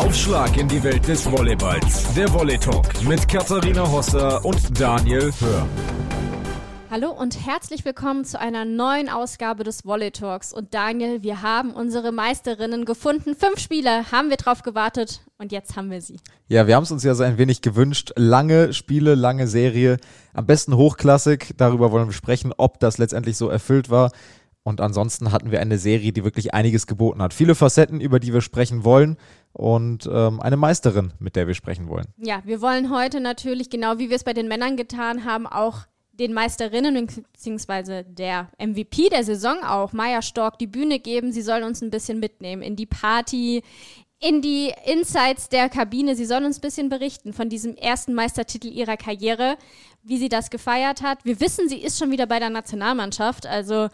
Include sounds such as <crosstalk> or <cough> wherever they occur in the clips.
Aufschlag in die Welt des Volleyballs. Der Volley Talk mit Katharina Hosser und Daniel Hör. Hallo und herzlich willkommen zu einer neuen Ausgabe des Volley Talks. Und Daniel, wir haben unsere Meisterinnen gefunden. Fünf Spiele haben wir drauf gewartet und jetzt haben wir sie. Ja, wir haben es uns ja so ein wenig gewünscht. Lange Spiele, lange Serie, am besten hochklassig. Darüber wollen wir sprechen, ob das letztendlich so erfüllt war. Und ansonsten hatten wir eine Serie, die wirklich einiges geboten hat. Viele Facetten, über die wir sprechen wollen und ähm, eine Meisterin, mit der wir sprechen wollen. Ja, wir wollen heute natürlich, genau wie wir es bei den Männern getan haben, auch den Meisterinnen bzw. der MVP der Saison auch, Maya Stork, die Bühne geben. Sie soll uns ein bisschen mitnehmen in die Party, in die Insights der Kabine. Sie soll uns ein bisschen berichten von diesem ersten Meistertitel ihrer Karriere, wie sie das gefeiert hat. Wir wissen, sie ist schon wieder bei der Nationalmannschaft, also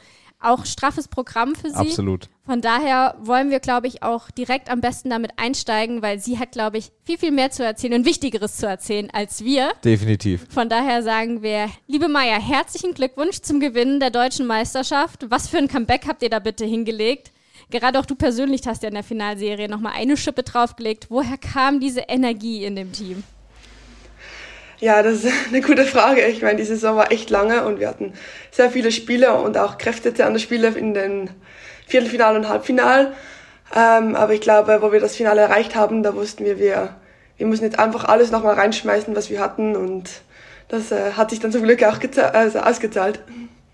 auch straffes Programm für sie. Absolut. Von daher wollen wir, glaube ich, auch direkt am besten damit einsteigen, weil sie hat, glaube ich, viel, viel mehr zu erzählen und Wichtigeres zu erzählen als wir. Definitiv. Von daher sagen wir, liebe Maya, herzlichen Glückwunsch zum Gewinnen der deutschen Meisterschaft. Was für ein Comeback habt ihr da bitte hingelegt? Gerade auch du persönlich hast ja in der Finalserie nochmal eine Schippe draufgelegt. Woher kam diese Energie in dem Team? Ja, das ist <laughs> eine gute Frage. Ich meine, die Saison war echt lange und wir hatten sehr viele Spiele und auch kräftige Spiele in den Viertelfinalen und Halbfinalen. Ähm, aber ich glaube, wo wir das Finale erreicht haben, da wussten wir, wir, wir müssen jetzt einfach alles nochmal reinschmeißen, was wir hatten und das äh, hat sich dann zum Glück auch also ausgezahlt.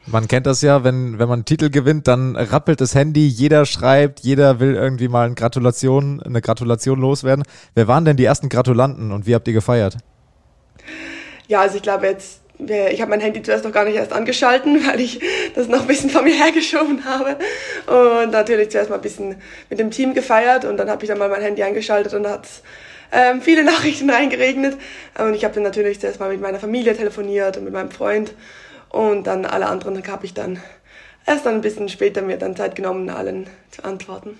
Man kennt das ja, wenn, wenn man einen Titel gewinnt, dann rappelt das Handy, jeder schreibt, jeder will irgendwie mal eine Gratulation, eine Gratulation loswerden. Wer waren denn die ersten Gratulanten und wie habt ihr gefeiert? Ja, also ich glaube jetzt, ich habe mein Handy zuerst noch gar nicht erst angeschalten, <laughs> weil ich das noch ein bisschen von mir <laughs> hergeschoben habe. Und natürlich zuerst mal ein bisschen mit dem Team gefeiert und dann habe ich dann mal mein Handy eingeschaltet und hat ähm, viele <laughs> Nachrichten reingeregnet. Und ich habe dann natürlich zuerst mal mit meiner Familie telefoniert und mit meinem Freund. Und dann alle anderen habe ich dann erst dann ein bisschen später mir dann Zeit genommen, allen zu antworten.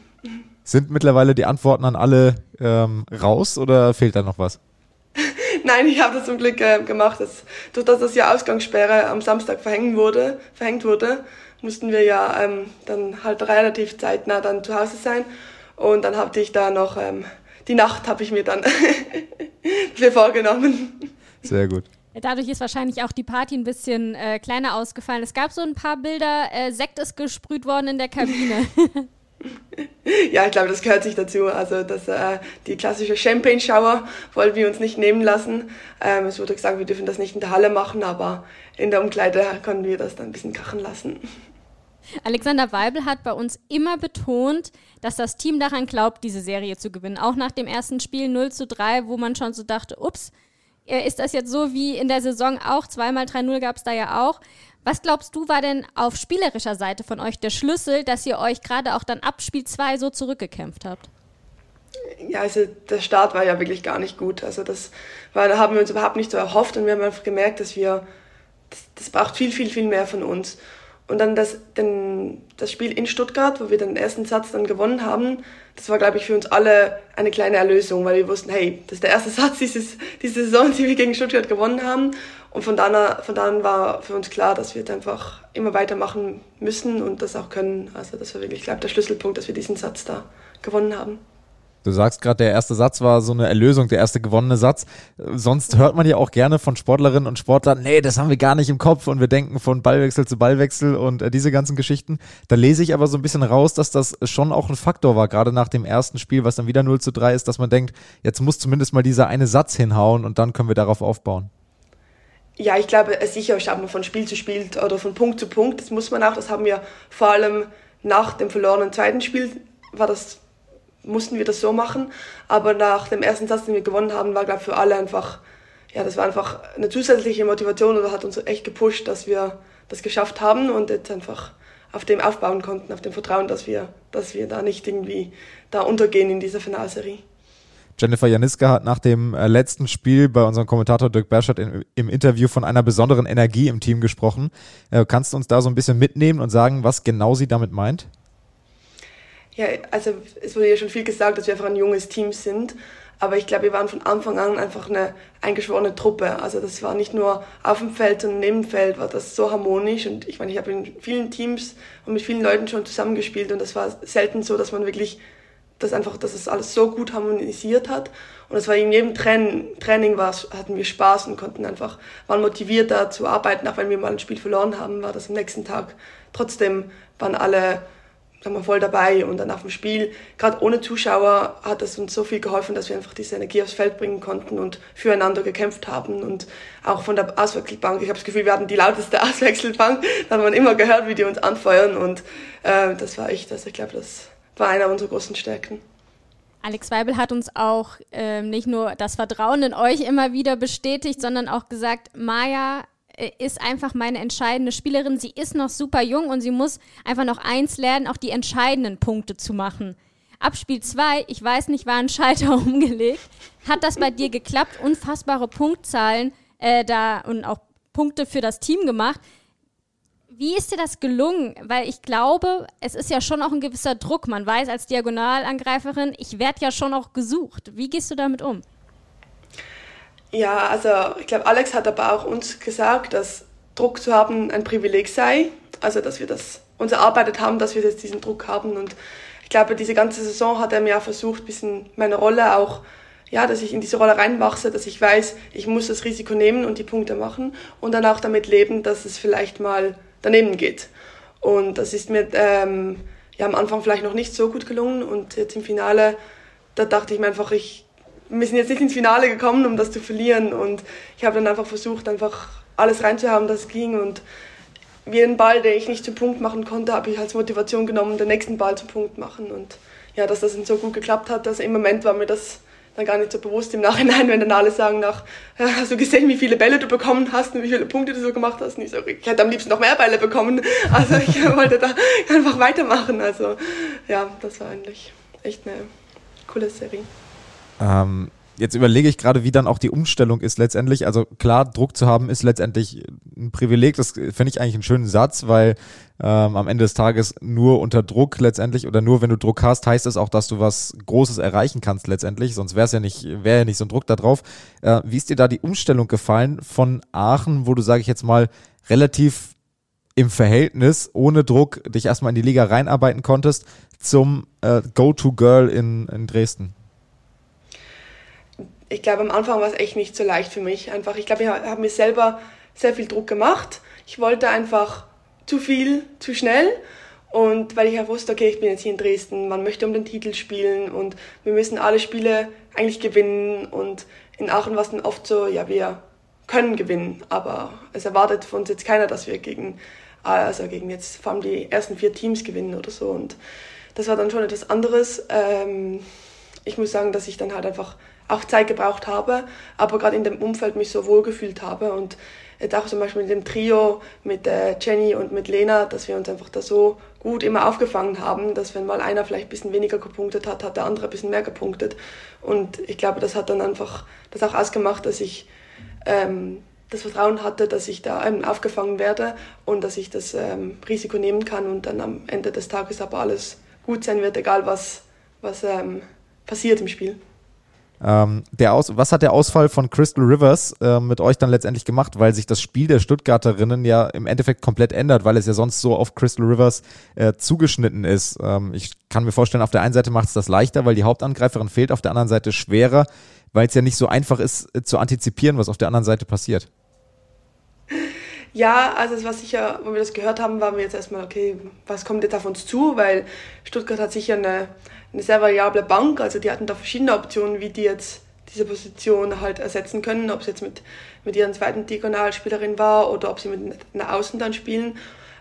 Sind mittlerweile die Antworten an alle ähm, raus oder fehlt da noch was? <laughs> Nein, ich habe das zum Glück äh, gemacht. Dass, durch das das ja Ausgangssperre am Samstag verhängt wurde, verhängt wurde, mussten wir ja ähm, dann halt relativ zeitnah dann zu Hause sein. Und dann hatte ich da noch ähm, die Nacht habe ich mir dann <laughs> dafür vorgenommen. Sehr gut. Dadurch ist wahrscheinlich auch die Party ein bisschen äh, kleiner ausgefallen. Es gab so ein paar Bilder, äh, Sekt ist gesprüht worden in der Kabine. <laughs> ja, ich glaube, das gehört sich dazu. Also das, äh, die klassische Champagne-Shower wollen wir uns nicht nehmen lassen. Ähm, es wurde gesagt, wir dürfen das nicht in der Halle machen, aber in der Umkleide können wir das dann ein bisschen krachen lassen. Alexander Weibel hat bei uns immer betont, dass das Team daran glaubt, diese Serie zu gewinnen. Auch nach dem ersten Spiel 0 zu 3, wo man schon so dachte, ups, äh, ist das jetzt so wie in der Saison auch? Zweimal 3-0 gab es da ja auch. Was glaubst du, war denn auf spielerischer Seite von euch der Schlüssel, dass ihr euch gerade auch dann ab Spiel 2 so zurückgekämpft habt? Ja, also der Start war ja wirklich gar nicht gut. Also das war, da haben wir uns überhaupt nicht so erhofft und wir haben einfach gemerkt, dass wir, das, das braucht viel, viel, viel mehr von uns. Und dann das, den, das Spiel in Stuttgart, wo wir den ersten Satz dann gewonnen haben, das war, glaube ich, für uns alle eine kleine Erlösung, weil wir wussten, hey, das ist der erste <laughs> Satz dieses, diese Saison, die wir gegen Stuttgart gewonnen haben. Und von dann, von dann war für uns klar, dass wir jetzt einfach immer weitermachen müssen und das auch können. Also das war wirklich, glaube der Schlüsselpunkt, dass wir diesen Satz da gewonnen haben. Du sagst gerade, der erste Satz war so eine Erlösung, der erste gewonnene Satz. Sonst hört man ja auch gerne von Sportlerinnen und Sportlern, nee, das haben wir gar nicht im Kopf und wir denken von Ballwechsel zu Ballwechsel und äh, diese ganzen Geschichten. Da lese ich aber so ein bisschen raus, dass das schon auch ein Faktor war, gerade nach dem ersten Spiel, was dann wieder 0 zu 3 ist, dass man denkt, jetzt muss zumindest mal dieser eine Satz hinhauen und dann können wir darauf aufbauen. Ja, ich glaube, sicher schaut man von Spiel zu Spiel oder von Punkt zu Punkt. Das muss man auch. Das haben wir vor allem nach dem verlorenen zweiten Spiel, war das, mussten wir das so machen. Aber nach dem ersten Satz, den wir gewonnen haben, war, glaube ich, für alle einfach, ja, das war einfach eine zusätzliche Motivation oder hat uns echt gepusht, dass wir das geschafft haben und jetzt einfach auf dem aufbauen konnten, auf dem Vertrauen, dass wir, dass wir da nicht irgendwie da untergehen in dieser Finalserie. Jennifer Janiska hat nach dem äh, letzten Spiel bei unserem Kommentator Dirk Berschert im Interview von einer besonderen Energie im Team gesprochen. Äh, kannst du uns da so ein bisschen mitnehmen und sagen, was genau sie damit meint? Ja, also es wurde ja schon viel gesagt, dass wir einfach ein junges Team sind. Aber ich glaube, wir waren von Anfang an einfach eine eingeschworene Truppe. Also das war nicht nur auf dem Feld, sondern neben dem Feld war das so harmonisch. Und ich meine, ich habe in vielen Teams und mit vielen Leuten schon zusammengespielt und das war selten so, dass man wirklich dass einfach, dass es alles so gut harmonisiert hat. Und es war in jedem Training, war, hatten wir Spaß und konnten einfach, waren motiviert da zu arbeiten, auch wenn wir mal ein Spiel verloren haben, war das am nächsten Tag. Trotzdem waren alle sagen wir, voll dabei und dann auf dem Spiel. Gerade ohne Zuschauer hat es uns so viel geholfen, dass wir einfach diese Energie aufs Feld bringen konnten und füreinander gekämpft haben. Und auch von der Auswechselbank, ich habe das Gefühl, wir hatten die lauteste <laughs> Auswechselbank. Da hat man immer gehört, wie die uns anfeuern und äh, das war echt, also ich glaube, das war einer unserer großen Stärken. Alex Weibel hat uns auch ähm, nicht nur das Vertrauen in euch immer wieder bestätigt, sondern auch gesagt, Maja ist einfach meine entscheidende Spielerin. Sie ist noch super jung und sie muss einfach noch eins lernen, auch die entscheidenden Punkte zu machen. Ab Spiel 2, ich weiß nicht, war ein Schalter <laughs> umgelegt. Hat das bei dir geklappt? Unfassbare Punktzahlen äh, da und auch Punkte für das Team gemacht. Wie ist dir das gelungen? Weil ich glaube, es ist ja schon auch ein gewisser Druck. Man weiß als Diagonalangreiferin, ich werde ja schon auch gesucht. Wie gehst du damit um? Ja, also ich glaube, Alex hat aber auch uns gesagt, dass Druck zu haben ein Privileg sei. Also dass wir das uns erarbeitet haben, dass wir jetzt diesen Druck haben. Und ich glaube, diese ganze Saison hat er mir auch versucht, ein bisschen meine Rolle auch, ja, dass ich in diese Rolle reinwachse, dass ich weiß, ich muss das Risiko nehmen und die Punkte machen und dann auch damit leben, dass es vielleicht mal daneben geht. Und das ist mir ähm, ja, am Anfang vielleicht noch nicht so gut gelungen und jetzt im Finale, da dachte ich mir einfach, ich wir sind jetzt nicht ins Finale gekommen, um das zu verlieren. Und ich habe dann einfach versucht, einfach alles reinzuhaben, das ging. Und jeden Ball, den ich nicht zum Punkt machen konnte, habe ich als Motivation genommen, den nächsten Ball zum Punkt machen. Und ja, dass das so gut geklappt hat, dass im Moment war mir das dann gar nicht so bewusst im Nachhinein, <laughs> wenn dann alle sagen nach, hast du gesehen, wie viele Bälle du bekommen hast und wie viele Punkte du so gemacht hast? Und ich, so, ich hätte am liebsten noch mehr Bälle bekommen. <laughs> Also ich <laughs> wollte da einfach weitermachen. Also ja, das war eigentlich echt eine coole Serie. Ähm, jetzt überlege ich gerade, wie dann auch die Umstellung ist letztendlich. Also klar, Druck zu haben ist letztendlich ein Privileg. Das finde ich eigentlich einen schönen Satz, weil ähm, am Ende des Tages nur unter Druck letztendlich oder nur wenn du Druck hast, heißt es auch, dass du was Großes erreichen kannst letztendlich. Sonst wäre es ja nicht, wäre ja nicht so ein Druck da drauf. Äh, wie ist dir da die Umstellung gefallen von Aachen, wo du, sage ich jetzt mal, relativ im Verhältnis ohne Druck dich erstmal in die Liga reinarbeiten konntest zum äh, Go-To-Girl in, in Dresden? Ich glaube, am Anfang war es echt nicht so leicht für mich. Einfach, ich glaube, ich habe mir selber sehr viel Druck gemacht. Ich wollte einfach zu viel, zu schnell. Und weil ich ja wusste, okay, ich bin jetzt hier in Dresden, man möchte um den Titel spielen und wir müssen alle Spiele eigentlich gewinnen. Und in Aachen war es dann oft so, ja, wir können gewinnen, aber es erwartet von uns jetzt keiner, dass wir gegen, also gegen jetzt vor allem die ersten vier Teams gewinnen oder so. Und das war dann schon etwas anderes. Ähm, ich muss sagen, dass ich dann halt einfach auch Zeit gebraucht habe, aber gerade in dem Umfeld mich so wohl gefühlt habe. Und jetzt auch zum Beispiel mit dem Trio mit äh, Jenny und mit Lena, dass wir uns einfach da so gut immer aufgefangen haben, dass wenn mal einer vielleicht ein bisschen weniger gepunktet hat, hat der andere ein bisschen mehr gepunktet. Und ich glaube, das hat dann einfach das auch ausgemacht, dass ich ähm, das Vertrauen hatte, dass ich da ähm, aufgefangen werde und dass ich das ähm, Risiko nehmen kann und dann am Ende des Tages aber alles gut sein wird, egal was, was ähm, passiert im Spiel. Ähm, der Aus was hat der Ausfall von Crystal Rivers äh, mit euch dann letztendlich gemacht, weil sich das Spiel der Stuttgarterinnen ja im Endeffekt komplett ändert, weil es ja sonst so auf Crystal Rivers äh, zugeschnitten ist. Ähm, ich kann mir vorstellen, auf der einen Seite macht es das leichter, weil die Hauptangreiferin fehlt, auf der anderen Seite schwerer, weil es ja nicht so einfach ist äh, zu antizipieren, was auf der anderen Seite passiert. Ja, also es war sicher, wo wir das gehört haben, waren wir jetzt erstmal, okay, was kommt jetzt auf uns zu, weil Stuttgart hat sicher eine eine sehr variable Bank. Also die hatten da verschiedene Optionen, wie die jetzt diese Position halt ersetzen können, ob es jetzt mit, mit ihren zweiten Diagonalspielerin war oder ob sie mit einer Außen dann spielen.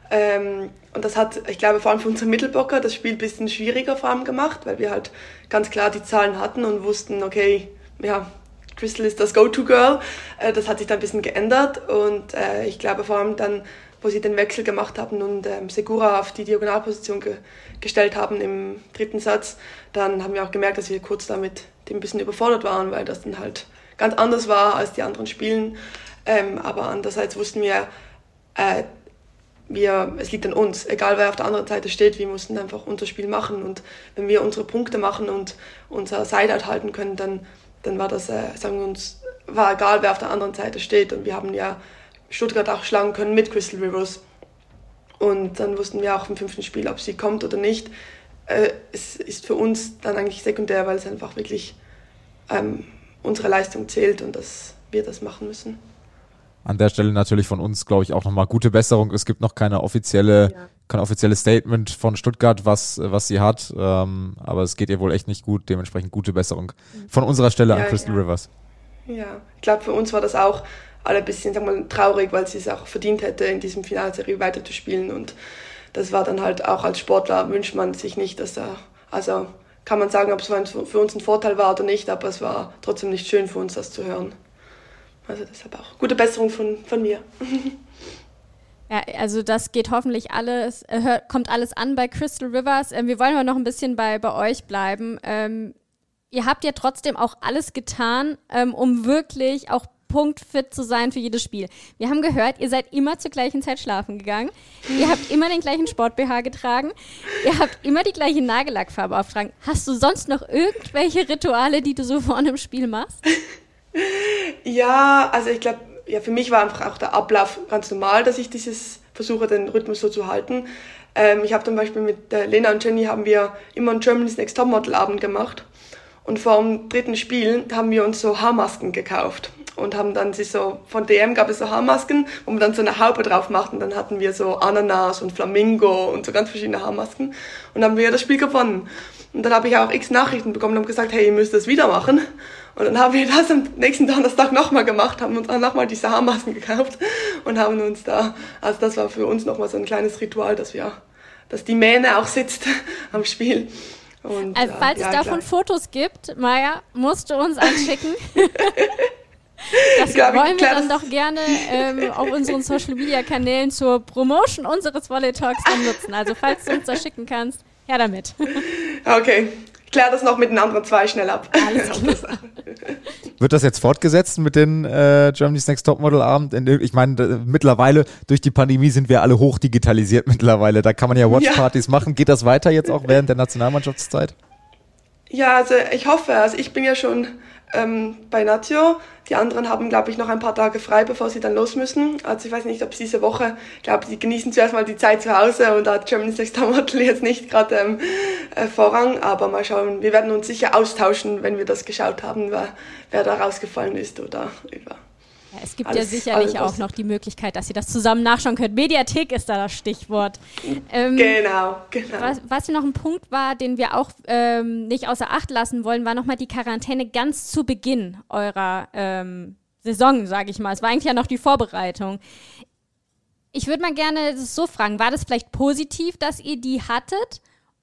Ähm, und das hat, ich glaube, vor allem für unsere Mittelblocker das Spiel ein bisschen schwieriger vor allem gemacht, weil wir halt ganz klar die Zahlen hatten und wussten, okay, ja, Crystal ist das Go-To-Girl. Äh, das hat sich dann ein bisschen geändert und äh, ich glaube vor allem dann wo sie den Wechsel gemacht haben und ähm, Segura auf die Diagonalposition ge gestellt haben im dritten Satz, dann haben wir auch gemerkt, dass wir kurz damit ein bisschen überfordert waren, weil das dann halt ganz anders war als die anderen Spielen. Ähm, aber andererseits wussten wir, äh, wir, es liegt an uns, egal wer auf der anderen Seite steht, wir mussten einfach unser Spiel machen. Und wenn wir unsere Punkte machen und unser Sideout halten können, dann, dann war das, äh, sagen wir uns, war egal wer auf der anderen Seite steht. Und wir haben ja Stuttgart auch schlagen können mit Crystal Rivers. Und dann wussten wir auch im fünften Spiel, ob sie kommt oder nicht. äh, es ist für uns dann eigentlich sekundär, weil es einfach wirklich ähm, unsere Leistung zählt und dass wir das machen müssen. An der Stelle natürlich von uns, glaube ich, auch nochmal gute Besserung. Es gibt noch keine offizielle, ja. kein offizielles Statement von Stuttgart, was, was sie hat. Ähm, aber es geht ihr wohl echt nicht gut. Dementsprechend gute Besserung von unserer Stelle ja, an Crystal ja. Rivers. Ja, ich glaube, für uns war das auch alle ein bisschen sag mal, traurig, weil sie es auch verdient hätte, in diesem Finalserie weiterzuspielen. Und das war dann halt auch als Sportler wünscht man sich nicht, dass da, also kann man sagen, ob es für uns ein Vorteil war oder nicht, aber es war trotzdem nicht schön für uns, das zu hören. Also deshalb auch gute Besserung von, von mir. Ja, also das geht hoffentlich alles, äh, kommt alles an bei Crystal Rivers. Ähm, wir wollen aber noch ein bisschen bei, bei euch bleiben. Ähm, ihr habt ja trotzdem auch alles getan, ähm, um wirklich auch punktfit zu sein für jedes Spiel. Wir haben gehört, ihr seid immer zur gleichen Zeit schlafen gegangen. Ihr habt immer den gleichen Sport-BH getragen. Ihr habt immer die gleiche Nagellackfarbe auftragen. Hast du sonst noch irgendwelche Rituale, die du so vor einem Spiel machst? Ja, also ich glaube, ja, für mich war einfach auch der Ablauf ganz normal, dass ich dieses versuche, den Rhythmus so zu halten. Ähm, ich habe zum Beispiel mit äh, Lena und Jenny haben wir immer einen Germany's Next Topmodel Abend gemacht. Und vor dem dritten Spiel haben wir uns so Haarmasken gekauft und haben dann sich so, von DM gab es so Haarmasken, wo man dann so eine Haube drauf macht und dann hatten wir so Ananas und Flamingo und so ganz verschiedene Haarmasken und dann haben wir das Spiel gewonnen. Und dann habe ich auch x Nachrichten bekommen und gesagt, hey, ihr müsst das wieder machen. Und dann haben wir das am nächsten Donnerstag nochmal gemacht, haben uns auch nochmal diese Haarmasken gekauft und haben uns da, also das war für uns nochmal so ein kleines Ritual, dass wir, dass die Mähne auch sitzt <laughs> am Spiel. Und, also, falls ja, es davon klar. Fotos gibt, Maya, musst du uns anschicken. <laughs> Das Glaub wollen wir dann doch gerne ähm, auf unseren Social Media Kanälen zur Promotion unseres Volley Talks dann nutzen. Also falls du uns das schicken kannst, her damit. Okay. Ich kläre das noch mit den anderen zwei schnell ab. Alles klar. Wird das jetzt fortgesetzt mit den äh, Germany's Next Topmodel Abend? Ich meine, mittlerweile durch die Pandemie sind wir alle hoch digitalisiert <laughs> mittlerweile. Da kann man ja Watchpartys ja. machen. Geht das weiter jetzt auch während der Nationalmannschaftszeit? Ja, also ich hoffe. Also ich bin ja schon ähm, bei Nazio. Die anderen haben, glaube ich, noch ein paar Tage frei, bevor sie dann los müssen. Also ich weiß nicht, ob sie diese Woche, ich glaube, sie genießen zuerst mal die Zeit zu Hause und da hat Germany's Next Topmodel <laughs> jetzt nicht gerade ähm, äh, Vorrang. Aber mal schauen, wir werden uns sicher austauschen, wenn wir das geschaut haben, wer, wer da rausgefallen ist oder über ja, es gibt alles, ja sicherlich auch noch die Möglichkeit, dass ihr das zusammen nachschauen könnt. Mediathek ist da das Stichwort. Ähm, genau, genau. Was, was noch ein Punkt war, den wir auch ähm, nicht außer Acht lassen wollen, war nochmal die Quarantäne ganz zu Beginn eurer ähm, Saison, sage ich mal. Es war eigentlich ja noch die Vorbereitung. Ich würde mal gerne so fragen, war das vielleicht positiv, dass ihr die hattet?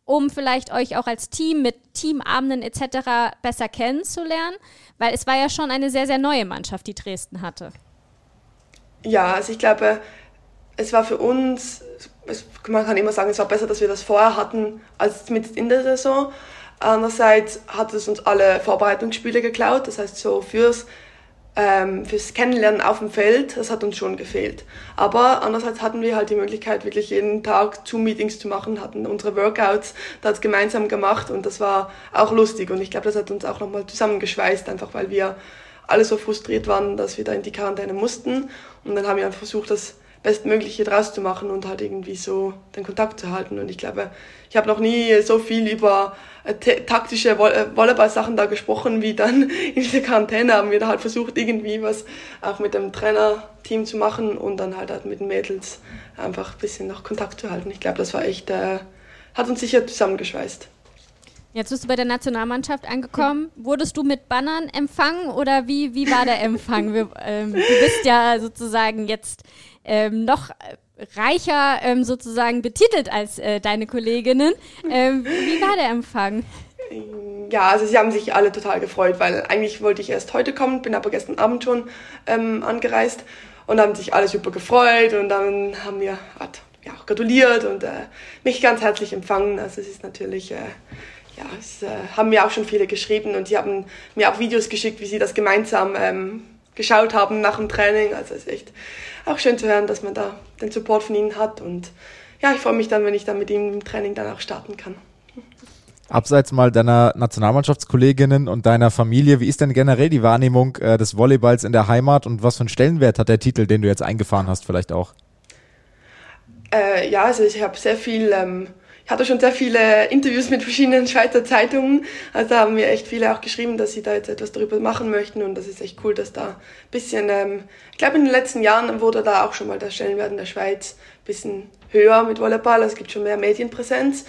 Um vielleicht euch auch als Team mit Teamabenden etc. besser kennenzulernen? Weil es war ja schon eine sehr, sehr neue Mannschaft, die Dresden hatte. Ja, also ich glaube, es war für uns, man kann immer sagen, es war besser, dass wir das vorher hatten, als mit in der Saison. Andererseits hat es uns alle Vorbereitungsspiele geklaut, das heißt so fürs ähm, fürs Kennenlernen auf dem Feld, das hat uns schon gefehlt. Aber andererseits hatten wir halt die Möglichkeit, wirklich jeden Tag Zoom-Meetings zu machen, hatten unsere Workouts das gemeinsam gemacht und das war auch lustig. Und ich glaube, das hat uns auch nochmal zusammengeschweißt, einfach weil wir alle so frustriert waren, dass wir da in die Quarantäne mussten. Und dann haben wir einfach versucht, das Bestmögliche draus zu machen und halt irgendwie so den Kontakt zu halten. Und ich glaube, ich habe noch nie so viel über äh, taktische äh, Volleyball-Sachen da gesprochen, wie dann <laughs> in dieser Quarantäne haben wir da halt versucht, irgendwie was auch mit dem Trainerteam zu machen und dann halt, halt mit den Mädels einfach ein bisschen noch Kontakt zu halten. Ich glaube, das war echt, äh, hat uns sicher zusammengeschweißt. Jetzt bist du bei der Nationalmannschaft angekommen. Wurdest du mit Bannern empfangen oder wie, wie war der Empfang? Wir, ähm, du bist ja sozusagen jetzt ähm, noch reicher ähm, sozusagen betitelt als äh, deine Kolleginnen. Ähm, wie war der Empfang? Ja, also sie haben sich alle total gefreut, weil eigentlich wollte ich erst heute kommen, bin aber gestern Abend schon ähm, angereist und haben sich alle super gefreut und dann haben wir ja, auch gratuliert und äh, mich ganz herzlich empfangen. Also es ist natürlich, äh, ja, es äh, haben mir auch schon viele geschrieben und sie haben mir auch Videos geschickt, wie sie das gemeinsam ähm, geschaut haben nach dem Training. Also es ist echt auch schön zu hören, dass man da den Support von ihnen hat. Und ja, ich freue mich dann, wenn ich dann mit ihnen im Training dann auch starten kann. Abseits mal deiner Nationalmannschaftskolleginnen und deiner Familie, wie ist denn generell die Wahrnehmung äh, des Volleyballs in der Heimat und was für einen Stellenwert hat der Titel, den du jetzt eingefahren hast, vielleicht auch? Äh, ja, also ich habe sehr viel ähm, hatte schon sehr viele Interviews mit verschiedenen Schweizer Zeitungen. Also haben mir echt viele auch geschrieben, dass sie da jetzt etwas darüber machen möchten. Und das ist echt cool, dass da ein bisschen, ähm, ich glaube in den letzten Jahren wurde da auch schon mal der Stellenwert in der Schweiz ein bisschen höher mit Volleyball. Also es gibt schon mehr Medienpräsenz.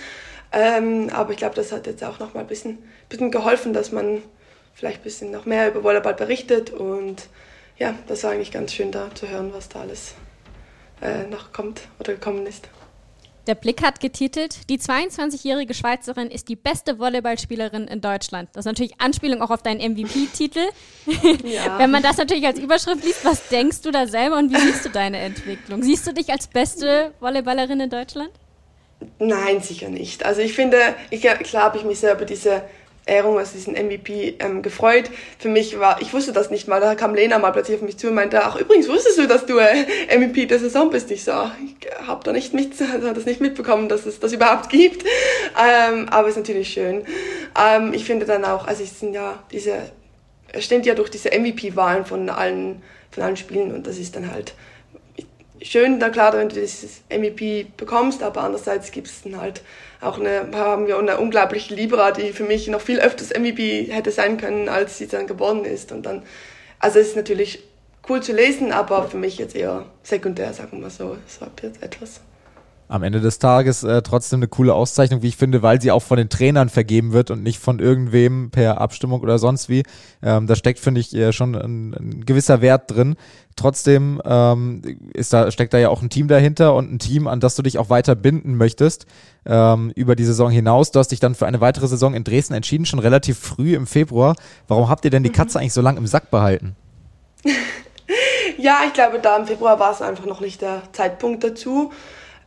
Ähm, aber ich glaube, das hat jetzt auch noch mal ein bisschen, bisschen geholfen, dass man vielleicht ein bisschen noch mehr über Volleyball berichtet. Und ja, das war eigentlich ganz schön da zu hören, was da alles äh, noch kommt oder gekommen ist. Der Blick hat getitelt, die 22-jährige Schweizerin ist die beste Volleyballspielerin in Deutschland. Das ist natürlich Anspielung auch auf deinen MVP-Titel. <laughs> Ja. Wenn man das natürlich als Überschrift liest, was denkst du da selber und wie siehst du deine Entwicklung? Siehst du dich als beste Volleyballerin in Deutschland? Nein, sicher nicht. Also ich finde, ich, klar habe ich mich sehr über diese Ehrung, also diesen MVP, ähm, gefreut. Für mich war, ich wusste das nicht mal, da kam Lena mal plötzlich auf mich zu und meinte, ach übrigens wusstest du, dass du äh, MVP der Saison bist? Ich so, ich habe da nicht mit, <laughs> also das nicht mitbekommen, dass es das überhaupt gibt. Ähm, aber ist natürlich schön. Ähm, ich finde dann auch, also es sind ja diese, es steht ja durch diese MVP-Wahlen von allen, von allen Spielen und das ist dann halt schön, da klar, wenn du dieses MVP bekommst, aber andererseits gibt es dann halt auch eine, haben wir eine unglaubliche Libera, die für mich noch viel öfters MVP hätte sein können, als sie dann geworden ist. Und dann, also es ist natürlich cool zu lesen, aber für mich jetzt eher sekundär, sagen wir mal so. Es war jetzt etwas am Ende des Tages äh, trotzdem eine coole Auszeichnung, wie ich finde, weil sie auch von den Trainern vergeben wird und nicht von irgendwem per Abstimmung oder sonst wie. Ähm, da steckt, finde ich, äh, schon ein, ein, gewisser Wert drin. Trotzdem ähm, ist da, steckt da ja auch ein Team dahinter und ein Team, an das du dich auch weiter binden möchtest ähm, über die Saison hinaus. Du hast dich dann für eine weitere Saison in Dresden entschieden, schon relativ früh im Februar. Warum habt ihr denn die mhm. Katze eigentlich so lange im Sack behalten? <laughs> ja, ich glaube, da im Februar war es einfach noch nicht der Zeitpunkt dazu.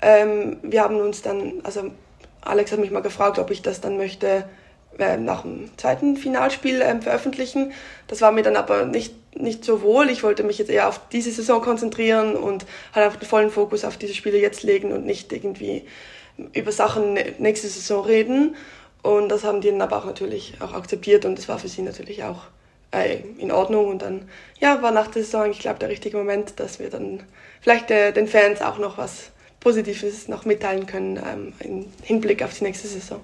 Ähm, wir haben uns dann, also Alex hat mich mal gefragt, ob ich das dann möchte äh, nach dem zweiten Finalspiel ähm, veröffentlichen. Das war mir dann aber nicht, nicht so wohl. Ich wollte mich jetzt eher auf diese Saison konzentrieren und halt einfach den vollen Fokus auf diese Spiele jetzt legen und nicht irgendwie über Sachen nächste Saison reden. Und das haben die dann aber auch natürlich auch akzeptiert und das war für sie natürlich auch äh, in Ordnung. Und dann ja, war nach der Saison, ich glaube, der richtige Moment, dass wir dann vielleicht äh, den Fans auch noch was Positives noch mitteilen können ähm, im Hinblick auf die nächste Saison.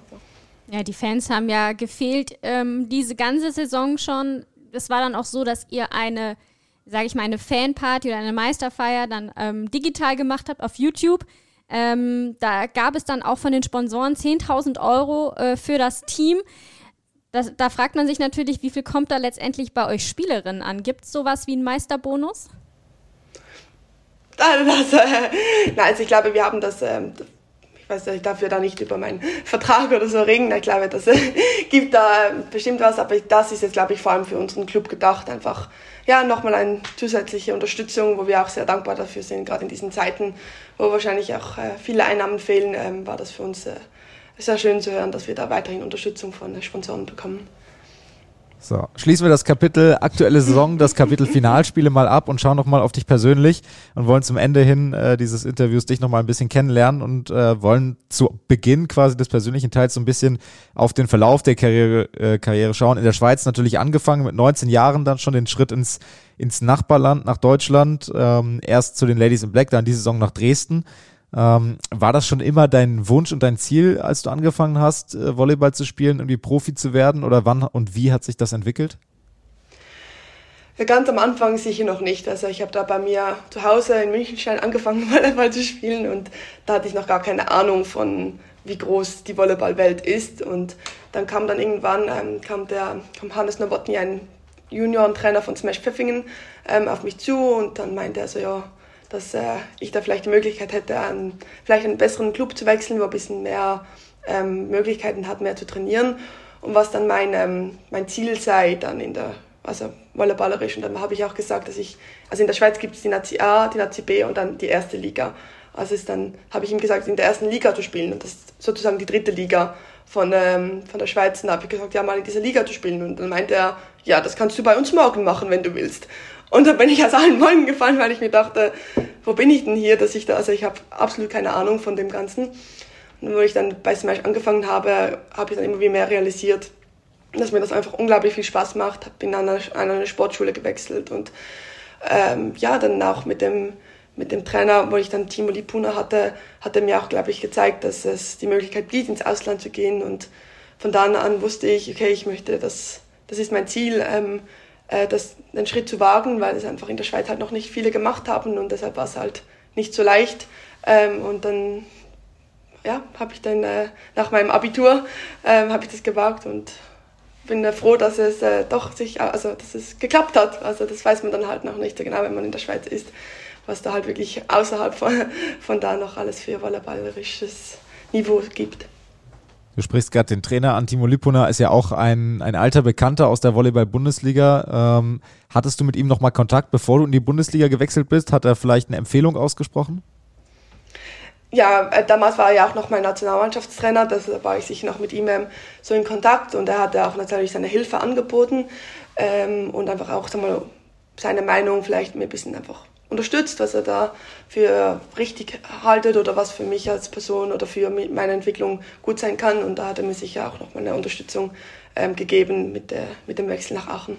Ja, die Fans haben ja gefehlt ähm, diese ganze Saison schon. Es war dann auch so, dass ihr eine, sage ich mal, eine Fanparty oder eine Meisterfeier dann ähm, digital gemacht habt auf YouTube. Ähm, da gab es dann auch von den Sponsoren 10.000 Euro äh, für das Team. Das, da fragt man sich natürlich, wie viel kommt da letztendlich bei euch Spielerinnen an? Gibt es sowas wie einen Meisterbonus? Das, äh, nein, also ich glaube, wir haben das, ähm, ich weiß nicht, ich darf ja da nicht über meinen Vertrag oder so reden. Ich glaube, das äh, gibt da bestimmt was, aber das ist jetzt, glaube ich, vor allem für unseren Club gedacht. Einfach, ja, nochmal eine zusätzliche Unterstützung, wo wir auch sehr dankbar dafür sind, gerade in diesen Zeiten, wo wahrscheinlich auch äh, viele Einnahmen fehlen, ähm, war das für uns äh, sehr schön zu hören, dass wir da weiterhin Unterstützung von Sponsoren bekommen. So, schließen wir das Kapitel aktuelle Saison, das Kapitel <laughs> Finalspiele mal ab und schauen nochmal auf dich persönlich und wollen zum Ende hin äh, dieses Interviews dich nochmal ein bisschen kennenlernen und äh, wollen zu Beginn quasi des persönlichen Teils so ein bisschen auf den Verlauf der Karriere, äh, Karriere schauen. In der Schweiz natürlich angefangen mit 19 Jahren dann schon den Schritt ins, ins Nachbarland, nach Deutschland, ähm, erst zu den Ladies in Black, dann die Saison nach Dresden. Ähm, war das schon immer dein Wunsch und dein Ziel, als du angefangen hast, äh, Volleyball zu spielen, irgendwie Profi zu werden? Oder wann und wie hat sich das entwickelt? Ganz am Anfang sicher noch nicht. Also ich habe da bei mir zu Hause in Münchenstein angefangen, <laughs> Volleyball zu spielen und da hatte ich noch gar keine Ahnung von, wie groß die Volleyballwelt ist. Und dann kam dann irgendwann ähm, kam der kam Hannes Nowotny, ein Juniorentrainer von Smash Pfeffingen, ähm, auf mich zu und dann meinte er so, ja, dass äh, ich da vielleicht die Möglichkeit hätte, an vielleicht einen besseren Club zu wechseln, wo ein bisschen mehr ähm, Möglichkeiten hat, mehr zu trainieren. Und was dann mein, ähm, mein Ziel sei, dann in der, also volleyballerisch. Und dann habe ich auch gesagt, dass ich, also in der Schweiz gibt es die Nazi A, die Nazi B und dann die erste Liga. Also ist dann, habe ich ihm gesagt, in der ersten Liga zu spielen. Und das ist sozusagen die dritte Liga von, ähm, von der Schweiz. Und da habe ich gesagt, ja, mal in dieser Liga zu spielen. Und dann meinte er, ja, das kannst du bei uns morgen machen, wenn du willst. Und da bin ich aus allen Wolken gefallen, weil ich mir dachte, wo bin ich denn hier, dass ich da, also ich habe absolut keine Ahnung von dem Ganzen. Und wo ich dann bei Smash angefangen habe, habe ich dann immer wie mehr realisiert, dass mir das einfach unglaublich viel Spaß macht. Bin an eine, an eine Sportschule gewechselt und ähm, ja, dann auch mit dem mit dem Trainer, wo ich dann Timo Lipuna hatte, hat er mir auch, glaube ich, gezeigt, dass es die Möglichkeit bietet, ins Ausland zu gehen. Und von dann an wusste ich, okay, ich möchte, das, das ist mein Ziel, ähm, äh, das, den Schritt zu wagen, weil es einfach in der Schweiz halt noch nicht viele gemacht haben und deshalb war es halt nicht so leicht. Ähm, und dann ja, habe ich dann äh, nach meinem Abitur ähm, habe ich das gewagt und bin äh, froh, dass es äh, doch sich, also dass es geklappt hat. Also das weiß man dann halt noch nicht so genau, wenn man in der Schweiz ist was da halt wirklich außerhalb von, von da noch alles für volleyballerisches Niveau gibt. Du sprichst gerade den Trainer an. Timo Lipuna ist ja auch ein, ein alter Bekannter aus der Volleyball-Bundesliga. Ähm, hattest du mit ihm nochmal Kontakt, bevor du in die Bundesliga gewechselt bist? Hat er vielleicht eine Empfehlung ausgesprochen? Ja, äh, damals war er ja auch noch mein Nationalmannschaftstrainer, deshalb war ich sicher noch mit ihm ähm, so in Kontakt und er hat auch natürlich seine Hilfe angeboten ähm, und einfach auch mal, seine Meinung vielleicht mir ein bisschen einfach unterstützt, was er da für richtig haltet oder was für mich als Person oder für meine Entwicklung gut sein kann. Und da hat er mir sicher auch nochmal eine Unterstützung ähm, gegeben mit, der, mit dem Wechsel nach Aachen.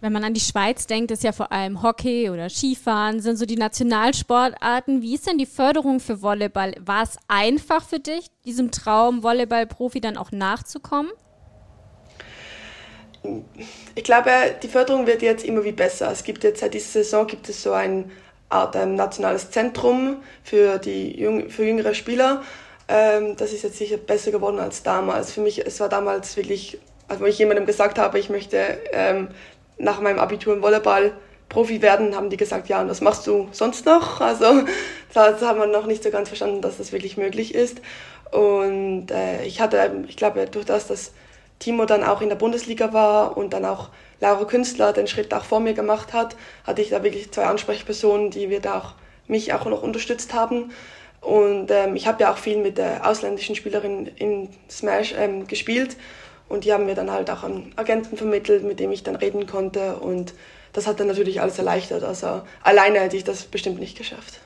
Wenn man an die Schweiz denkt, ist ja vor allem Hockey oder Skifahren, sind so die Nationalsportarten. Wie ist denn die Förderung für Volleyball? War es einfach für dich, diesem Traum Volleyball-Profi dann auch nachzukommen? Ich glaube, die Förderung wird jetzt immer wie besser. Es gibt jetzt seit dieser Saison gibt es so ein Art ein nationales Zentrum für die Jüng für jüngere Spieler. Ähm, das ist jetzt sicher besser geworden als damals. Für mich, es war damals wirklich, als ich jemandem gesagt habe, ich möchte ähm, nach meinem Abitur im Volleyball Profi werden, haben die gesagt, ja, und was machst du sonst noch? Also das haben wir noch nicht so ganz verstanden, dass das wirklich möglich ist. Und äh, ich hatte, ich glaube, durch das, dass Timo dann auch in der Bundesliga war und dann auch Laura Künstler den Schritt auch vor mir gemacht hat, hatte ich da wirklich zwei Ansprechpersonen, die wir da auch mich auch noch unterstützt haben. Und ähm, ich habe ja auch viel mit der ausländischen Spielerin in Smash ähm, gespielt und die haben mir dann halt auch einen Agenten vermittelt, mit dem ich dann reden konnte und das hat dann natürlich alles erleichtert. Also alleine hätte ich das bestimmt nicht geschafft.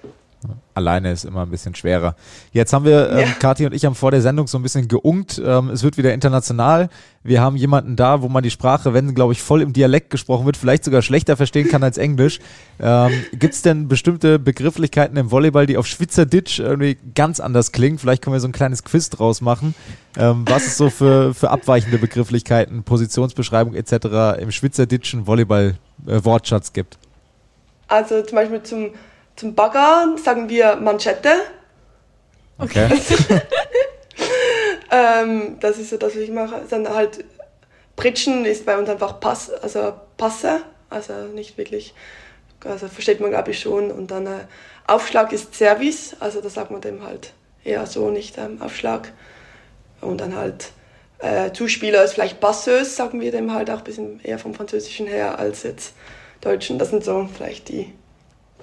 Alleine ist immer ein bisschen schwerer. Jetzt haben wir, ähm, ja. Kathi und ich haben vor der Sendung so ein bisschen geunkt. Ähm, es wird wieder international. Wir haben jemanden da, wo man die Sprache, wenn, glaube ich, voll im Dialekt gesprochen wird, vielleicht sogar schlechter verstehen kann als Englisch. Ähm, Gibt es denn bestimmte Begrifflichkeiten im Volleyball, die auf Schweizerdeutsch irgendwie ganz anders klingen? Vielleicht können wir so ein kleines Quiz draus machen. Ähm, was es so für, für abweichende Begrifflichkeiten, Positionsbeschreibung etc. im schweizerdeutschen Volleyball-Wortschatz äh, gibt? Also zum Beispiel zum zum Bagger sagen wir Manschette. Okay. <laughs> ähm, das ist so das, was ich mache. Dann halt Pritschen ist bei uns einfach Pass, also Passe, also nicht wirklich, also versteht man glaube ich schon. Und dann äh, Aufschlag ist Service, also da sagt man dem halt eher so, nicht ähm, Aufschlag. Und dann halt äh, Zuspieler ist vielleicht Passeuse, sagen wir dem halt auch ein bisschen eher vom Französischen her als jetzt Deutschen. Das sind so vielleicht die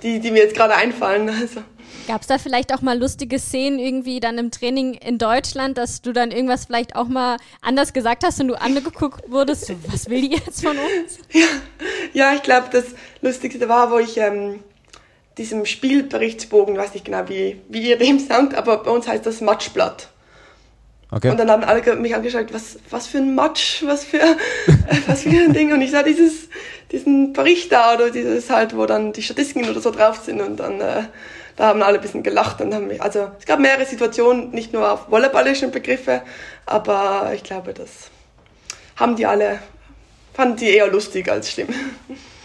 die, die mir jetzt gerade einfallen. Also. Gab es da vielleicht auch mal lustige Szenen irgendwie dann im Training in Deutschland, dass du dann irgendwas vielleicht auch mal anders gesagt hast und du angeguckt wurdest, was will die jetzt von uns? Ja, ja ich glaube, das Lustigste war, wo ich ähm, diesem Spielberichtsbogen, weiß nicht genau, wie, wie ihr dem sagt, aber bei uns heißt das Matschblatt. Okay. Und dann haben alle mich angeschaut, was, was für ein Matsch, was für, <laughs> was für ein Ding. Und ich sah dieses, diesen Bericht da oder dieses halt, wo dann die Statistiken oder so drauf sind und dann, äh, da haben alle ein bisschen gelacht und haben mich, also es gab mehrere Situationen, nicht nur auf volleyballischen Begriffe, aber ich glaube, das haben die alle, fanden die eher lustig als schlimm. <laughs>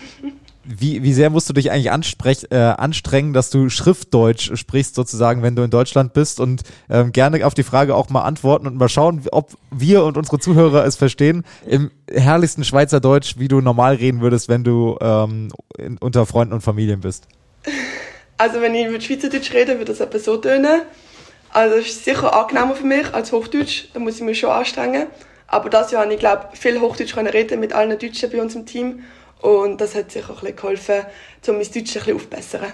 Wie, wie sehr musst du dich eigentlich äh, anstrengen, dass du Schriftdeutsch sprichst, sozusagen, wenn du in Deutschland bist und ähm, gerne auf die Frage auch mal antworten und mal schauen, ob wir und unsere Zuhörer es verstehen, im herrlichsten Schweizerdeutsch, wie du normal reden würdest, wenn du ähm, in, unter Freunden und Familien bist? Also, wenn ich mit Schweizerdeutsch rede, wird das etwa so tönen. Also, es ist sicher angenehmer für mich als Hochdeutsch, da muss ich mich schon anstrengen. Aber das Jahr habe ich, glaube viel Hochdeutsch reden mit allen Deutschen bei uns im Team. Und das hat sicher auch ein bisschen geholfen, um mein Deutsch ein bisschen aufzubessern.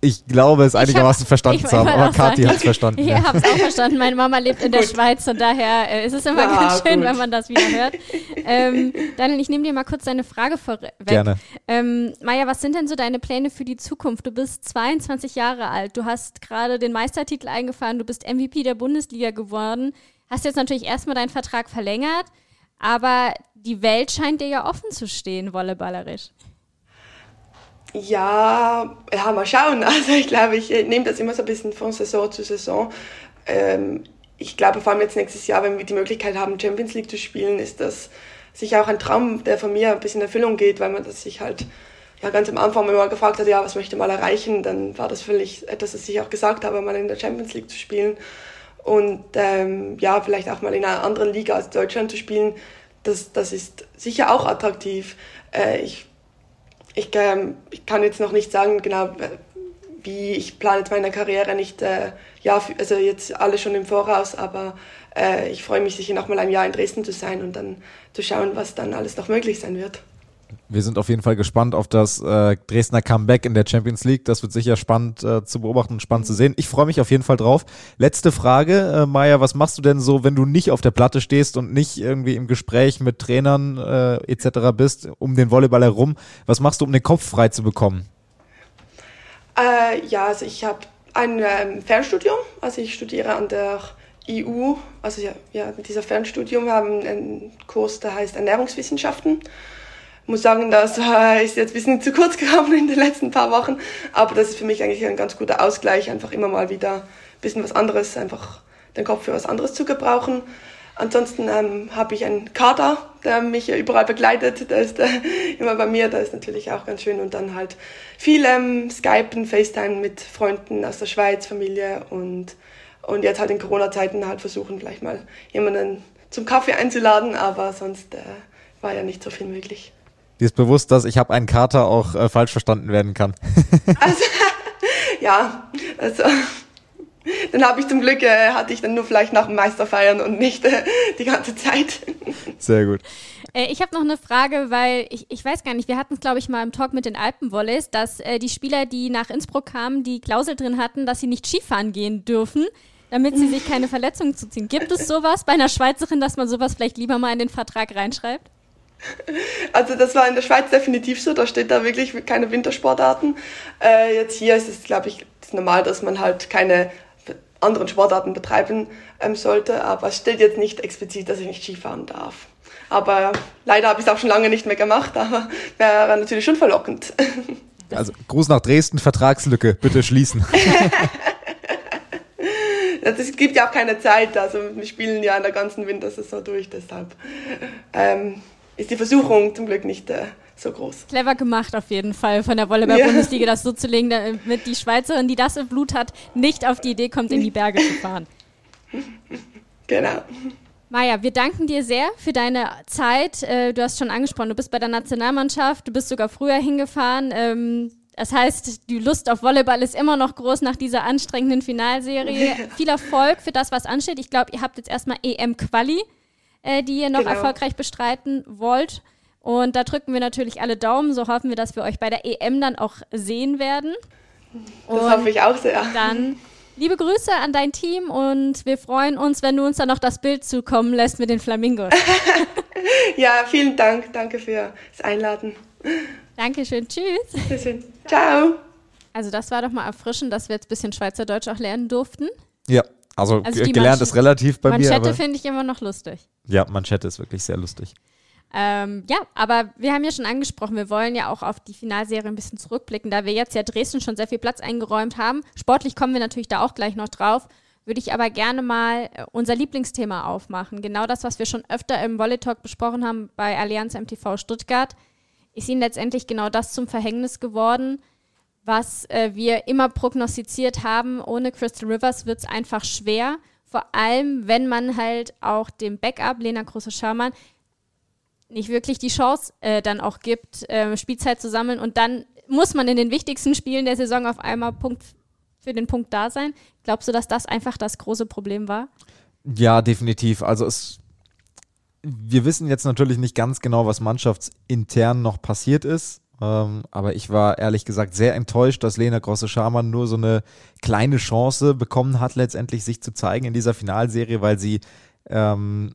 Ich glaube, es einigermaßen hab, verstanden zu haben, aber Kathi hat es <laughs> verstanden. Ich ja. habe es auch verstanden. Meine Mama lebt in der Schweiz und daher äh, ist es immer ah, ganz schön, gut. wenn man das wieder hört. ähm, Daniel, ich nehme dir mal kurz deine Frage vorweg. Gerne. Ähm, Maja, was sind denn so deine Pläne für die Zukunft? Du bist 22 Jahre alt, du hast gerade den Meistertitel eingefahren, du bist MVP der Bundesliga geworden, hast jetzt natürlich erstmal deinen Vertrag verlängert. Aber die Welt scheint dir ja offen zu stehen, volleyballerisch. Ja, ja, mal schauen. <laughs> Also ich glaube, ich nehme das immer so ein bisschen von Saison zu Saison. Ähm, ich glaube, vor allem jetzt nächstes Jahr, wenn wir die Möglichkeit haben, Champions League zu spielen, ist das sicher auch ein Traum, der von mir ein bisschen in Erfüllung geht, weil man das sich halt ja, ganz am Anfang, wenn gefragt hat, ja, was möchte man erreichen, dann war das völlig etwas, das ich auch gesagt habe, mal in der Champions League zu spielen und ähm, ja, vielleicht auch mal in einer anderen Liga als Deutschland zu spielen, das, das ist sicher auch attraktiv. Äh, ich, ich, äh, ich kann jetzt noch nicht sagen, genau, wie ich plane jetzt meine Karriere nicht, äh, ja, also jetzt alle schon im Voraus, aber äh, ich freue mich sicher noch mal ein Jahr in Dresden zu sein und dann zu schauen, was dann alles noch möglich sein wird. Wir sind auf jeden Fall gespannt auf das äh, Dresdner Comeback in der Champions League. Das wird sicher spannend äh, zu beobachten und spannend zu sehen. Ich freue mich auf jeden Fall drauf. Letzte Frage, äh, Maja, was machst du denn so, wenn du nicht auf der Platte stehst und nicht irgendwie im Gespräch mit Trainern äh, etc. bist, um den Volleyball herum? Was machst du, um den Kopf frei zu bekommen? Äh, ja, also ich habe ein ähm, Fernstudium. Also ich studiere an der EU, also ja, ja dieser Fernstudium, wir haben einen Kurs, der heißt Ernährungswissenschaften. Muss sagen, das äh, ist jetzt ein bisschen zu kurz gekommen in den letzten paar Wochen, aber das ist für mich eigentlich ein ganz guter Ausgleich, einfach immer mal wieder ein bisschen was anderes, einfach den Kopf für was anderes zu gebrauchen. Ansonsten ähm, habe ich einen Kater, der mich überall begleitet. Der ist äh, <laughs> immer bei mir, der ist natürlich auch ganz schön. Und dann halt viel ähm, Skypen, FaceTime mit Freunden aus der Schweiz, Familie und, und jetzt halt in Corona-Zeiten halt versuchen, vielleicht mal jemanden zum Kaffee einzuladen, aber sonst äh, war ja nicht so viel möglich. Dir ist bewusst, dass ich habe einen Kater auch äh, falsch verstanden werden kann. <laughs> also, ja, also dann habe ich zum Glück, äh, hatte ich dann nur vielleicht nach dem Meisterfeiern und nicht äh, die ganze Zeit. Sehr gut. Äh, ich habe noch eine Frage, weil ich, ich weiß gar nicht, wir hatten es, glaube ich, mal im Talk mit den Alpenvolleys, dass äh, die Spieler, die nach Innsbruck kamen, die Klausel drin hatten, dass sie nicht Skifahren gehen dürfen, damit sie sich keine Verletzungen zuziehen. Gibt es sowas bei einer Schweizerin, dass man sowas vielleicht lieber mal in den Vertrag reinschreibt? Also das war in der Schweiz definitiv so, da steht da wirklich keine Wintersportarten. Äh, jetzt hier ist es, glaube ich, normal, dass man halt keine anderen Sportarten betreiben ähm, sollte, aber es steht jetzt nicht explizit, dass ich nicht Skifahren darf. Aber leider habe ich es auch schon lange nicht mehr gemacht, <laughs> aber wäre natürlich schon verlockend. <laughs> Also Gruß nach Dresden, Vertragslücke, bitte schließen. <laughs> Es gibt ja auch keine Zeit, also wir spielen ja in der ganzen Wintersaison durch, deshalb ähm, ist die Versuchung zum Glück nicht äh, so groß. Clever gemacht auf jeden Fall von der Volleyball-Bundesliga, ja. das so zu legen, damit die Schweizerin, die das im Blut hat, nicht auf die Idee kommt, in die Berge zu fahren. Genau. Maja, wir danken dir sehr für deine Zeit. Äh, du hast schon angesprochen, du bist bei der Nationalmannschaft, du bist sogar früher hingefahren. Ähm, das heißt, die Lust auf Volleyball ist immer noch groß nach dieser anstrengenden Finalserie. Viel Erfolg für das, was ansteht. Ich glaube, ihr habt jetzt erstmal EM-Quali, äh, die ihr noch genau. erfolgreich bestreiten wollt. Und da drücken wir natürlich alle Daumen. So hoffen wir, dass wir euch bei der EM dann auch sehen werden. Das und hoffe ich auch sehr. Dann liebe Grüße an dein Team und wir freuen uns, wenn du uns dann noch das Bild zukommen lässt mit den Flamingos. <laughs> ja, vielen Dank. Danke für das Einladen. Dankeschön. Tschüss. Bitteschön. Ciao. Also das war doch mal erfrischend, dass wir jetzt ein bisschen Schweizerdeutsch auch lernen durften. Ja, also, also gelernt ist relativ bei Manschette mir. Manschette finde ich immer noch lustig. Ja, Manschette ist wirklich sehr lustig. Ähm, ja, aber wir haben ja schon angesprochen, wir wollen ja auch auf die Finalserie ein bisschen zurückblicken, da wir jetzt ja Dresden schon sehr viel Platz eingeräumt haben. Sportlich kommen wir natürlich da auch gleich noch drauf. Würde ich aber gerne mal äh, unser Lieblingsthema aufmachen. Genau das, was wir schon öfter im Volley Talk besprochen haben bei Allianz MTV Stuttgart, ist ihnen letztendlich genau das zum Verhängnis geworden, was äh, wir immer prognostiziert haben. Ohne Crystal Rivers wird es einfach schwer. Vor allem, wenn man halt auch dem Backup, Lena Große-Scharmann, nicht wirklich die Chance äh, dann auch gibt, äh, Spielzeit zu sammeln. Und dann muss man in den wichtigsten Spielen der Saison auf einmal Punkt für den Punkt da sein. Glaubst du, dass das einfach das große Problem war? Ja, definitiv. Also es, wir wissen jetzt natürlich nicht ganz genau, was mannschaftsintern noch passiert ist. Ähm, aber ich war ehrlich gesagt sehr enttäuscht, dass Lena Grosse-Schamann nur so eine kleine Chance bekommen hat, letztendlich sich zu zeigen in dieser Finalserie, weil sie ähm,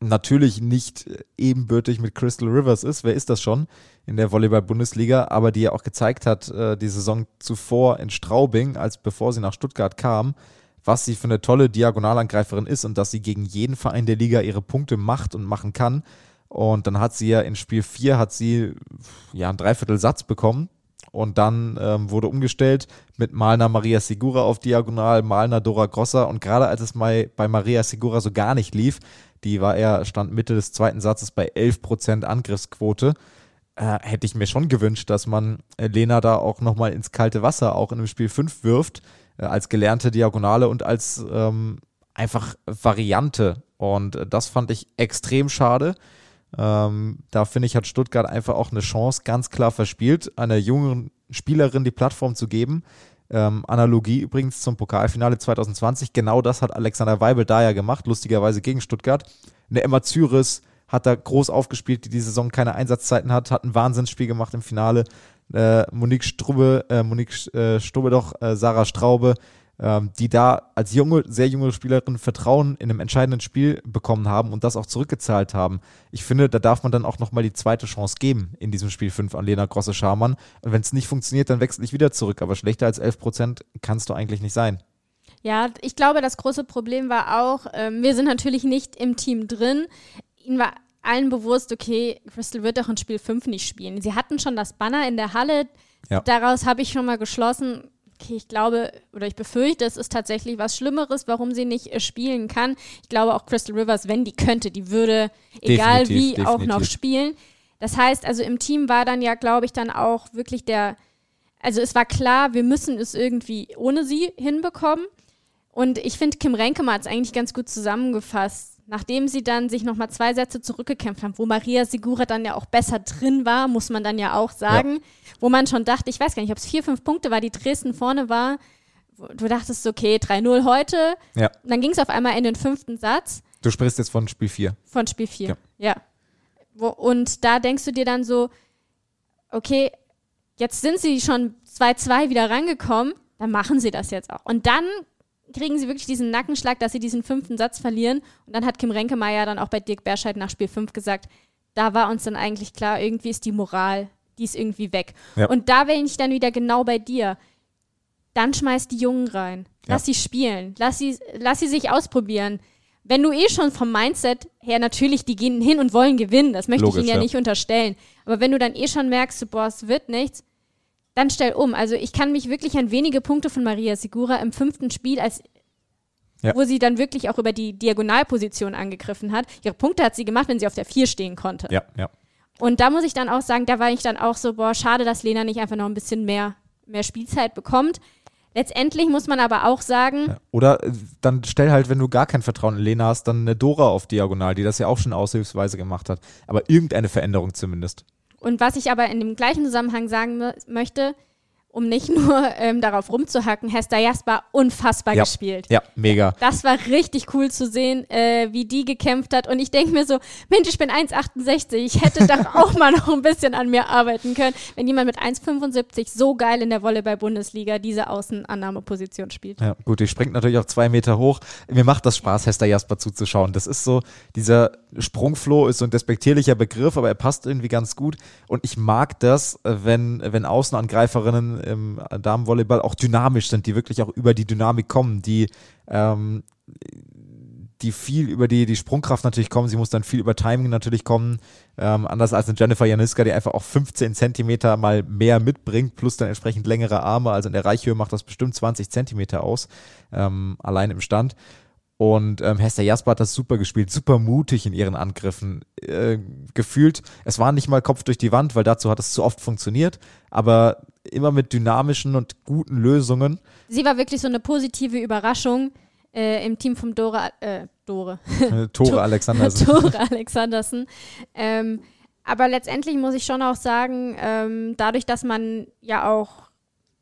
natürlich nicht ebenbürtig mit Crystal Rivers ist. Wer ist das schon in der Volleyball-Bundesliga? Aber die ja auch gezeigt hat, äh, die Saison zuvor in Straubing, als bevor sie nach Stuttgart kam, was sie für eine tolle Diagonalangreiferin ist und dass sie gegen jeden Verein der Liga ihre Punkte macht und machen kann. Und dann hat sie ja in Spiel 4 hat sie ja einen Dreiviertel Satz bekommen und dann ähm, wurde umgestellt mit Malner Maria Segura auf Diagonal, Malner Dora Grossa und gerade als es mal bei Maria Segura so gar nicht lief, die war eher, stand Mitte des zweiten Satzes bei 11% Angriffsquote, äh, hätte ich mir schon gewünscht, dass man äh, Lena da auch nochmal ins kalte Wasser auch in dem Spiel 5 wirft, äh, als gelernte Diagonale und als ähm, einfach Variante. Und äh, das fand ich extrem schade. Ähm, da finde ich, hat Stuttgart einfach auch eine Chance ganz klar verspielt, einer jungen Spielerin die Plattform zu geben. Ähm, Analogie übrigens zum Pokalfinale 2020. Genau das hat Alexander Weibel da ja gemacht, lustigerweise gegen Stuttgart. Eine Emma Zyris hat da groß aufgespielt, die die Saison keine Einsatzzeiten hat, hat ein Wahnsinnsspiel gemacht im Finale. Äh, Monique Strube, äh, Monique äh, Strube doch, äh, Sarah Straube, die da als junge, sehr junge Spielerin Vertrauen in einem entscheidenden Spiel bekommen haben und das auch zurückgezahlt haben. Ich finde, da darf man dann auch nochmal die zweite Chance geben in diesem Spiel 5 an Lena Grosse-Scharmann. Und wenn es nicht funktioniert, dann wechsle ich wieder zurück. Aber schlechter als 11 Prozent kannst du eigentlich nicht sein. Ja, ich glaube, das große Problem war auch, ähm, wir sind natürlich nicht im Team drin. Ihnen war allen bewusst, okay, Crystal wird doch in Spiel 5 nicht spielen. Sie hatten schon das Banner in der Halle. Ja. Daraus habe ich schon mal geschlossen, okay, ich glaube oder ich befürchte, es ist tatsächlich was Schlimmeres, warum sie nicht äh, spielen kann. Ich glaube auch Crystal Rivers, wenn die könnte, die würde, egal definitiv, wie, definitiv. auch noch spielen. Das heißt, also im Team war dann ja, glaube ich, dann auch wirklich der, also es war klar, wir müssen es irgendwie ohne sie hinbekommen. Und ich finde, Kim Renke hat es eigentlich ganz gut zusammengefasst nachdem sie dann sich nochmal zwei Sätze zurückgekämpft haben, wo Maria Segura dann ja auch besser drin war, muss man dann ja auch sagen, ja. wo man schon dachte, ich weiß gar nicht, ob es vier, fünf Punkte war, die Dresden vorne war, du dachtest, okay, 3-0 heute. Ja. Und dann ging es auf einmal in den fünften Satz. Du sprichst jetzt von Spiel 4. Von Spiel 4, ja. ja. Wo, und da denkst du dir dann so, okay, jetzt sind sie schon 2-2 wieder rangekommen, dann machen sie das jetzt auch. Und dann kriegen sie wirklich diesen Nackenschlag, dass sie diesen fünften Satz verlieren. Und dann hat Kim Renkemeyer dann auch bei Dirk Berscheid nach Spiel 5 gesagt, da war uns dann eigentlich klar, irgendwie ist die Moral, die ist irgendwie weg. Ja. Und da bin ich dann wieder genau bei dir. Dann schmeiß die Jungen rein. Lass ja. sie spielen. Lass sie, lass sie sich ausprobieren. Wenn du eh schon vom Mindset her natürlich, die gehen hin und wollen gewinnen, das möchte Logisch, ich ihnen ja, ja, nicht unterstellen. Aber wenn du dann eh schon merkst, boah, es wird nichts, dann stell um. Also ich kann mich wirklich an wenige Punkte von Maria Segura im fünften Spiel, als ja. wo sie dann wirklich auch über die Diagonalposition angegriffen hat. Ihre Punkte hat sie gemacht, wenn sie auf der 4 stehen konnte. Ja, ja. Und da muss ich dann auch sagen, da war ich dann auch so, boah, schade, dass Lena nicht einfach noch ein bisschen mehr, mehr Spielzeit bekommt. Letztendlich muss man aber auch sagen. Oder äh, dann stell halt, wenn du gar kein Vertrauen in Lena hast, dann eine Dora auf Diagonal, die das ja auch schon aushilfsweise gemacht hat. Aber irgendeine Veränderung zumindest. Und was ich aber in dem gleichen Zusammenhang sagen möchte, um nicht nur ähm, darauf rumzuhacken, Hester Jasper unfassbar ja, gespielt. Ja, mega. Das war richtig cool zu sehen, äh, wie die gekämpft hat. Und ich denke mir so, Mensch, ich bin 1,68. Ich hätte doch <laughs> auch mal noch ein bisschen an mir arbeiten können, wenn jemand mit 1,75 so geil in der Volleyball-Bundesliga diese Außenannahmeposition spielt. Ja, gut, die springt natürlich auch zwei Meter hoch. Mir macht das Spaß, Hester Jasper zuzuschauen. Das ist so, dieser Sprungfloh ist so ein despektierlicher Begriff, aber er passt irgendwie ganz gut. Und ich mag das, wenn, wenn Außenangreiferinnen im Damenvolleyball auch dynamisch sind, die wirklich auch über die Dynamik kommen, die, ähm, die viel über die, die Sprungkraft natürlich kommen. Sie muss dann viel über Timing natürlich kommen. Ähm, anders als eine Jennifer Janiska, die einfach auch 15 Zentimeter mal mehr mitbringt, plus dann entsprechend längere Arme. Also in der Reichhöhe macht das bestimmt 20 Zentimeter aus, ähm, allein im Stand. Und ähm, Hester Jasper hat das super gespielt, super mutig in ihren Angriffen. Äh, gefühlt, es war nicht mal Kopf durch die Wand, weil dazu hat es zu oft funktioniert, aber immer mit dynamischen und guten Lösungen. Sie war wirklich so eine positive Überraschung äh, im Team vom Dore, äh, Dore. Tore <laughs> Alexandersen. <laughs> Tore Alexandersen. Ähm, aber letztendlich muss ich schon auch sagen, ähm, dadurch, dass man ja auch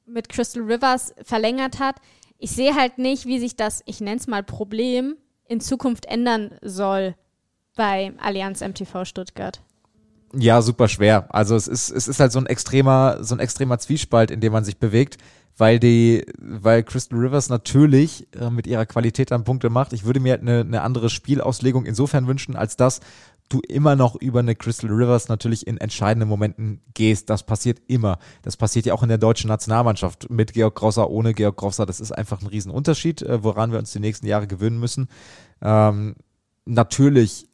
mit Crystal Rivers verlängert hat, ich sehe halt nicht, wie sich das, ich nenne es mal Problem, in Zukunft ändern soll bei Allianz MTV Stuttgart. Ja, super schwer. Also es ist, es ist halt so ein extremer, so ein extremer Zwiespalt, in dem man sich bewegt, weil die, weil Crystal Rivers natürlich äh, mit ihrer Qualität dann Punkte macht. Ich würde mir halt eine, eine andere Spielauslegung insofern wünschen, als dass du immer noch über eine Crystal Rivers natürlich in entscheidenden Momenten gehst. Das passiert immer. Das passiert ja auch in der deutschen Nationalmannschaft mit Georg Grosser, ohne Georg Grosser. Das ist einfach ein Riesenunterschied, äh, woran wir uns die nächsten Jahre gewöhnen müssen. Ähm, natürlich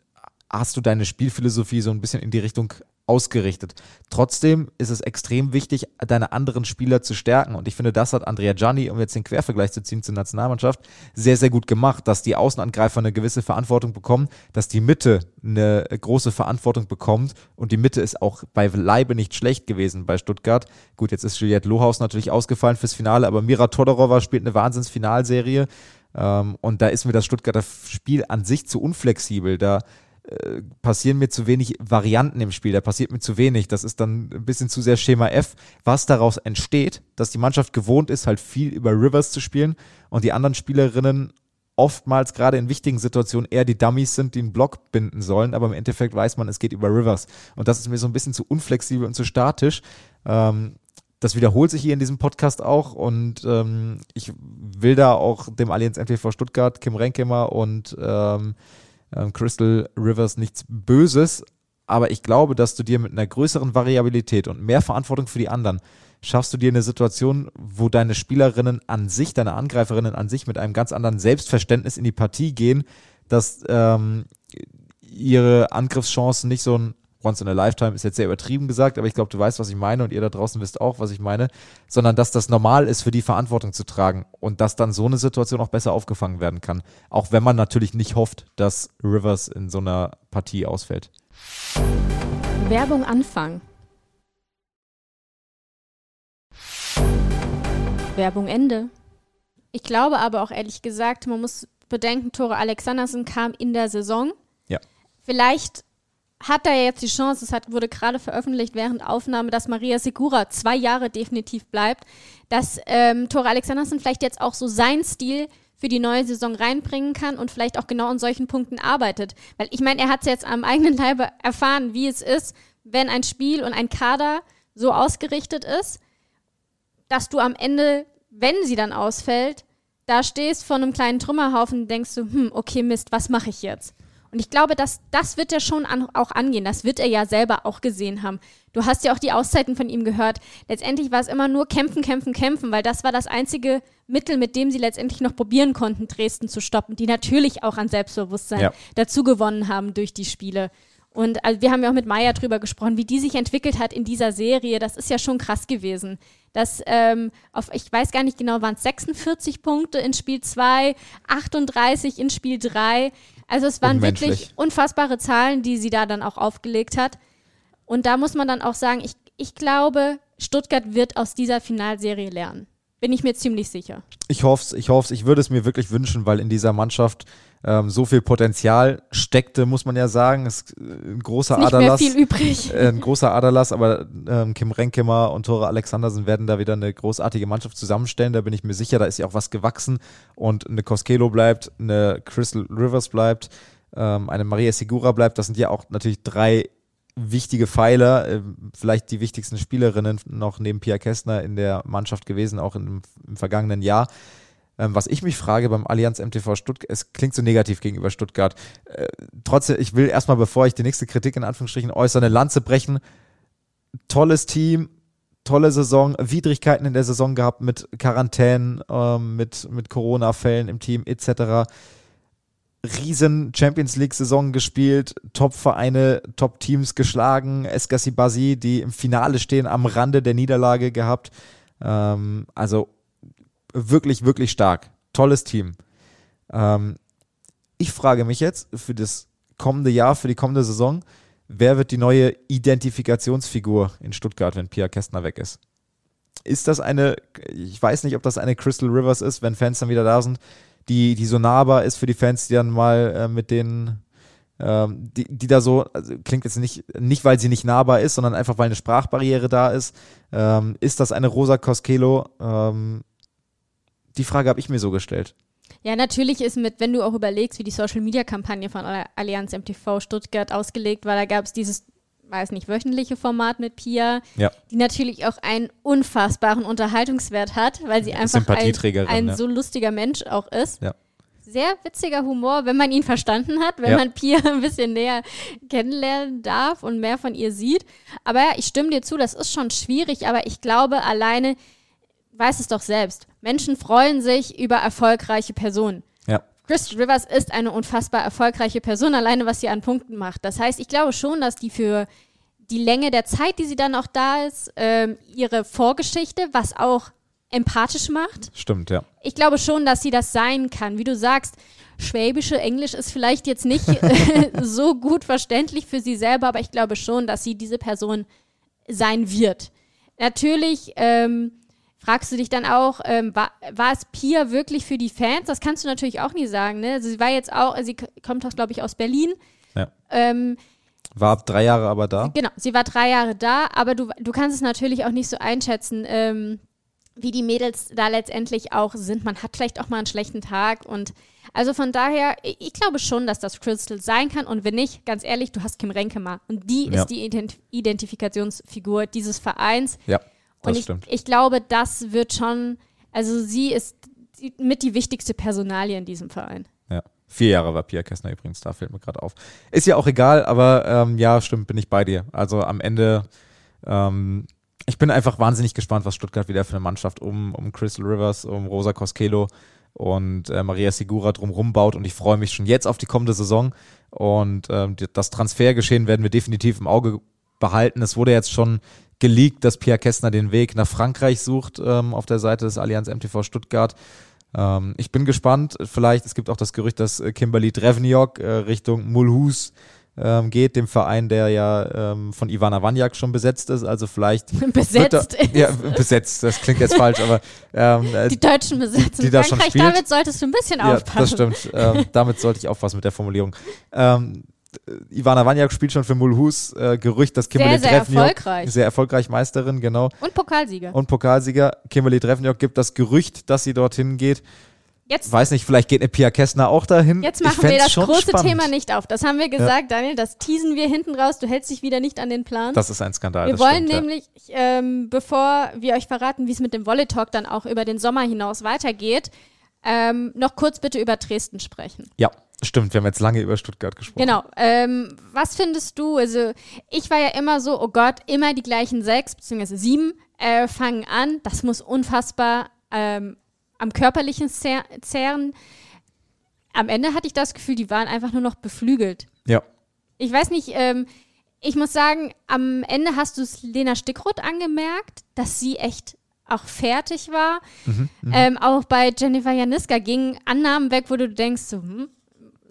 hast du deine Spielphilosophie so ein bisschen in die Richtung ausgerichtet. Trotzdem ist es extrem wichtig, deine anderen Spieler zu stärken. Und ich finde, das hat Andrea Gianni, um jetzt den Quervergleich zu ziehen zur Nationalmannschaft, sehr, sehr gut gemacht, dass die Außenangreifer eine gewisse Verantwortung bekommen, dass die Mitte eine große Verantwortung bekommt. Und die Mitte ist auch bei Leibe nicht schlecht gewesen bei Stuttgart. Gut, jetzt ist Juliette Lohaus natürlich ausgefallen fürs Finale, aber Mira Todorova spielt eine Wahnsinnsfinalserie. Ähm, und da ist mir das Stuttgarter Spiel an sich zu unflexibel. Da äh, passieren mir zu wenig Varianten im Spiel, da passiert mir zu wenig. Das ist dann ein bisschen zu sehr Schema F, was daraus entsteht, dass die Mannschaft gewohnt ist, halt viel über Rivers zu spielen und die anderen Spielerinnen oftmals gerade in wichtigen Situationen eher die Dummies sind, die einen Block binden sollen, aber im Endeffekt weiß man, es geht über Rivers. Und das ist mir so ein bisschen zu unflexibel und zu statisch. Ähm, das wiederholt sich hier in diesem Podcast auch und ähm, ich will da auch dem Allianz MTV Stuttgart, Kim Renkemer und ähm, ähm, Crystal Rivers nichts Böses, aber ich glaube, dass du dir mit einer größeren Variabilität und mehr Verantwortung für die anderen schaffst du dir eine Situation, wo deine Spielerinnen an sich, deine Angreiferinnen an sich mit einem ganz anderen Selbstverständnis in die Partie gehen, dass ähm, ihre Angriffschancen nicht so ein once in a lifetime ist jetzt sehr übertrieben gesagt, aber ich glaube, du weißt, was ich meine und ihr da draußen wisst auch, was ich meine, sondern dass das normal ist, für die Verantwortung zu tragen und dass dann so eine Situation auch besser aufgefangen werden kann. Auch wenn man natürlich nicht hofft, dass Rivers in so einer Partie ausfällt. Werbung Anfang. Werbung Ende. Ich glaube aber auch ehrlich gesagt, man muss bedenken, Tore Alexandersen kam in der Saison. Ja. Vielleicht hat er jetzt die Chance, es hat, wurde gerade veröffentlicht während Aufnahme, dass Maria Segura zwei Jahre definitiv bleibt, dass ähm, Tore Alexandersen vielleicht jetzt auch so seinen Stil für die neue Saison reinbringen kann und vielleicht auch genau an solchen Punkten arbeitet. Weil ich meine, er hat es jetzt am eigenen Leibe erfahren, wie es ist, wenn ein Spiel und ein Kader so ausgerichtet ist, dass du am Ende, wenn sie dann ausfällt, da stehst vor einem kleinen Trümmerhaufen und denkst du, hm, okay, Mist, was mache ich jetzt? Und ich glaube, dass das wird er schon an, auch angehen. Das wird er ja selber auch gesehen haben. Du hast ja auch die Auszeiten von ihm gehört. Letztendlich war es immer nur kämpfen, kämpfen, kämpfen, weil das war das einzige Mittel, mit dem sie letztendlich noch probieren konnten, Dresden zu stoppen, die natürlich auch an Selbstbewusstsein ja. dazu gewonnen haben durch die Spiele. Und also wir haben ja auch mit Maya drüber gesprochen, wie die sich entwickelt hat in dieser Serie. Das ist ja schon krass gewesen. Das ähm, auf, ich weiß gar nicht genau, waren es 46 Punkte in Spiel 2, 38 in Spiel 3. Also es waren wirklich unfassbare Zahlen, die sie da dann auch aufgelegt hat. Und da muss man dann auch sagen, ich, ich glaube, Stuttgart wird aus dieser Finalserie lernen. Bin ich mir ziemlich sicher. Ich hoffe es, ich hoffe es. Ich würde es mir wirklich wünschen, weil in dieser Mannschaft ähm, so viel Potenzial steckte, muss man ja sagen. Es ist ein großer ist nicht Aderlass. Mehr viel übrig. Äh, ein großer Aderlass, aber ähm, Kim Renkemer und Tore Alexandersen werden da wieder eine großartige Mannschaft zusammenstellen. Da bin ich mir sicher, da ist ja auch was gewachsen. Und eine Koskelo bleibt, eine Crystal Rivers bleibt, ähm, eine Maria Segura bleibt. Das sind ja auch natürlich drei wichtige Pfeiler, äh, vielleicht die wichtigsten Spielerinnen noch neben Pia Kästner in der Mannschaft gewesen, auch im, im vergangenen Jahr. Ähm, was ich mich frage beim Allianz MTV Stuttgart, es klingt so negativ gegenüber Stuttgart. Äh, trotzdem, ich will erstmal, bevor ich die nächste Kritik in Anführungsstrichen äußere, eine Lanze brechen. Tolles Team, tolle Saison, Widrigkeiten in der Saison gehabt mit Quarantänen, ähm, mit, mit Corona-Fällen im Team etc. Riesen Champions League-Saison gespielt, Top-Vereine, Top-Teams geschlagen, Eskasi Basi, die im Finale stehen, am Rande der Niederlage gehabt. Ähm, also wirklich, wirklich stark. Tolles Team. Ähm, ich frage mich jetzt für das kommende Jahr, für die kommende Saison, wer wird die neue Identifikationsfigur in Stuttgart, wenn Pia Kästner weg ist? Ist das eine, ich weiß nicht, ob das eine Crystal Rivers ist, wenn Fans dann wieder da sind, die, die so nahbar ist für die Fans, die dann mal äh, mit denen, ähm, die, die da so, also klingt jetzt nicht, nicht weil sie nicht nahbar ist, sondern einfach weil eine Sprachbarriere da ist. Ähm, ist das eine Rosa Koskelo? Ähm, die Frage habe ich mir so gestellt. Ja, natürlich ist mit, wenn du auch überlegst, wie die Social Media Kampagne von Allianz MTV Stuttgart ausgelegt war, da gab es dieses, weiß nicht, wöchentliche Format mit Pia, ja. die natürlich auch einen unfassbaren Unterhaltungswert hat, weil sie einfach ein, ein ja. so lustiger Mensch auch ist. Ja. Sehr witziger Humor, wenn man ihn verstanden hat, wenn man Pia <laughs> ein bisschen näher kennenlernen darf und mehr von ihr sieht. Aber ja, ich stimme dir zu, das ist schon schwierig, aber ich glaube alleine weiß es doch selbst. Menschen freuen sich über erfolgreiche Personen. Ja. Chris Rivers ist eine unfassbar erfolgreiche Person, alleine was sie an Punkten macht. Das heißt, ich glaube schon, dass die für die Länge der Zeit, die sie dann auch da ist, ähm, ihre Vorgeschichte, was auch empathisch macht. Stimmt, ja. Ich glaube schon, dass sie das sein kann. Wie du sagst, schwäbische Englisch ist vielleicht jetzt nicht <laughs> <laughs> so gut verständlich für sie selber, aber ich glaube schon, dass sie diese Person sein wird. Natürlich ähm, fragst du dich dann auch, ähm, war, war es Pia wirklich für die Fans? Das kannst du natürlich auch nie sagen. Ne? Also sie war jetzt auch, sie kommt auch, glaube ich, aus Berlin. Ja. Ähm, war drei Jahre aber da. Genau, sie war drei Jahre da, aber du, du kannst es natürlich auch nicht so einschätzen, ähm, wie die Mädels da letztendlich auch sind. Man hat vielleicht auch mal einen schlechten Tag und also von daher, ich, glaube schon, dass das Crystal sein kann und wenn nicht, ganz ehrlich, du hast Kim Renkema und die Ja. ist die Ident Identifikationsfigur dieses Vereins. Ja, das Und ich, stimmt. ich glaube, das wird schon, also sie ist mit die wichtigste Personalie in diesem Verein. Ja. Vier Jahre war Pia Kessner übrigens, da fällt mir gerade auf. Ist ja auch egal, aber ähm, ja, stimmt, bin ich bei dir. Also am Ende, ähm, ich bin einfach wahnsinnig gespannt, was Stuttgart wieder für eine Mannschaft um, um Crystal Rivers, um Rosa Koskelo und äh, Maria Segura drumherum baut und ich freue mich schon jetzt auf die kommende Saison und ähm, das Transfergeschehen werden wir definitiv im Auge behalten. Es wurde jetzt schon geleakt, dass Pia Kessner den Weg nach Frankreich sucht ähm, auf der Seite des Allianz MTV Stuttgart. Ähm, ich bin gespannt. Vielleicht, es gibt auch das Gerücht, dass äh, Kimberly Drevniok äh, Richtung Mulhouse ähm, geht, dem Verein, der ja ähm, von Ivana Wanjak schon besetzt ist. Also vielleicht <laughs> Besetzt wird ist. Da, ja, besetzt. Das klingt jetzt falsch, aber ähm, <laughs> äh, Die Deutschen besitzen die da schon Frankreich, spielt. damit solltest du ein bisschen ja, aufpassen. das stimmt. Ähm, damit sollte ich aufpassen mit der Formulierung. Äh, Ivana Wanjak spielt schon für Mulhouse. Äh, Gerücht, dass Kimberly Sehr, sehr Drevniok, erfolgreich. sehr erfolgreich Meisterin, genau. Und Pokalsieger. Und Pokalsieger Kimberly Drevniok gibt das Gerücht, dass sie dorthin geht. Jetzt, Weiß nicht, vielleicht geht eine Pia Kessner auch dahin. jetzt machen wir das große spannend. Thema nicht auf. Das haben wir gesagt, Daniel, das teasen wir hinten raus. Du hältst dich wieder nicht an den Plan. Das ist ein Skandal. wir wollen stimmt, nämlich, ähm, bevor wir euch verraten, wie es mit dem Volley Talk dann auch über den Sommer hinaus weitergeht, ähm, noch kurz bitte über Dresden sprechen. Ja. stimmt. Wir haben jetzt lange über Stuttgart gesprochen. Genau. Ähm, was findest du? Also, ich war ja immer so, oh Gott, immer die gleichen sechs beziehungsweise sieben äh, fangen an. Das muss unfassbar ähm, am körperlichen zehren. Am Ende hatte ich das Gefühl, die waren einfach nur noch beflügelt. Ja. Ich weiß nicht, ähm, ich muss sagen, am Ende hast du es Lena Stickroth angemerkt, dass sie echt auch fertig war. Mhm, ähm, auch bei Jennifer Janiska gingen Annahmen weg, wo du denkst, so, hm,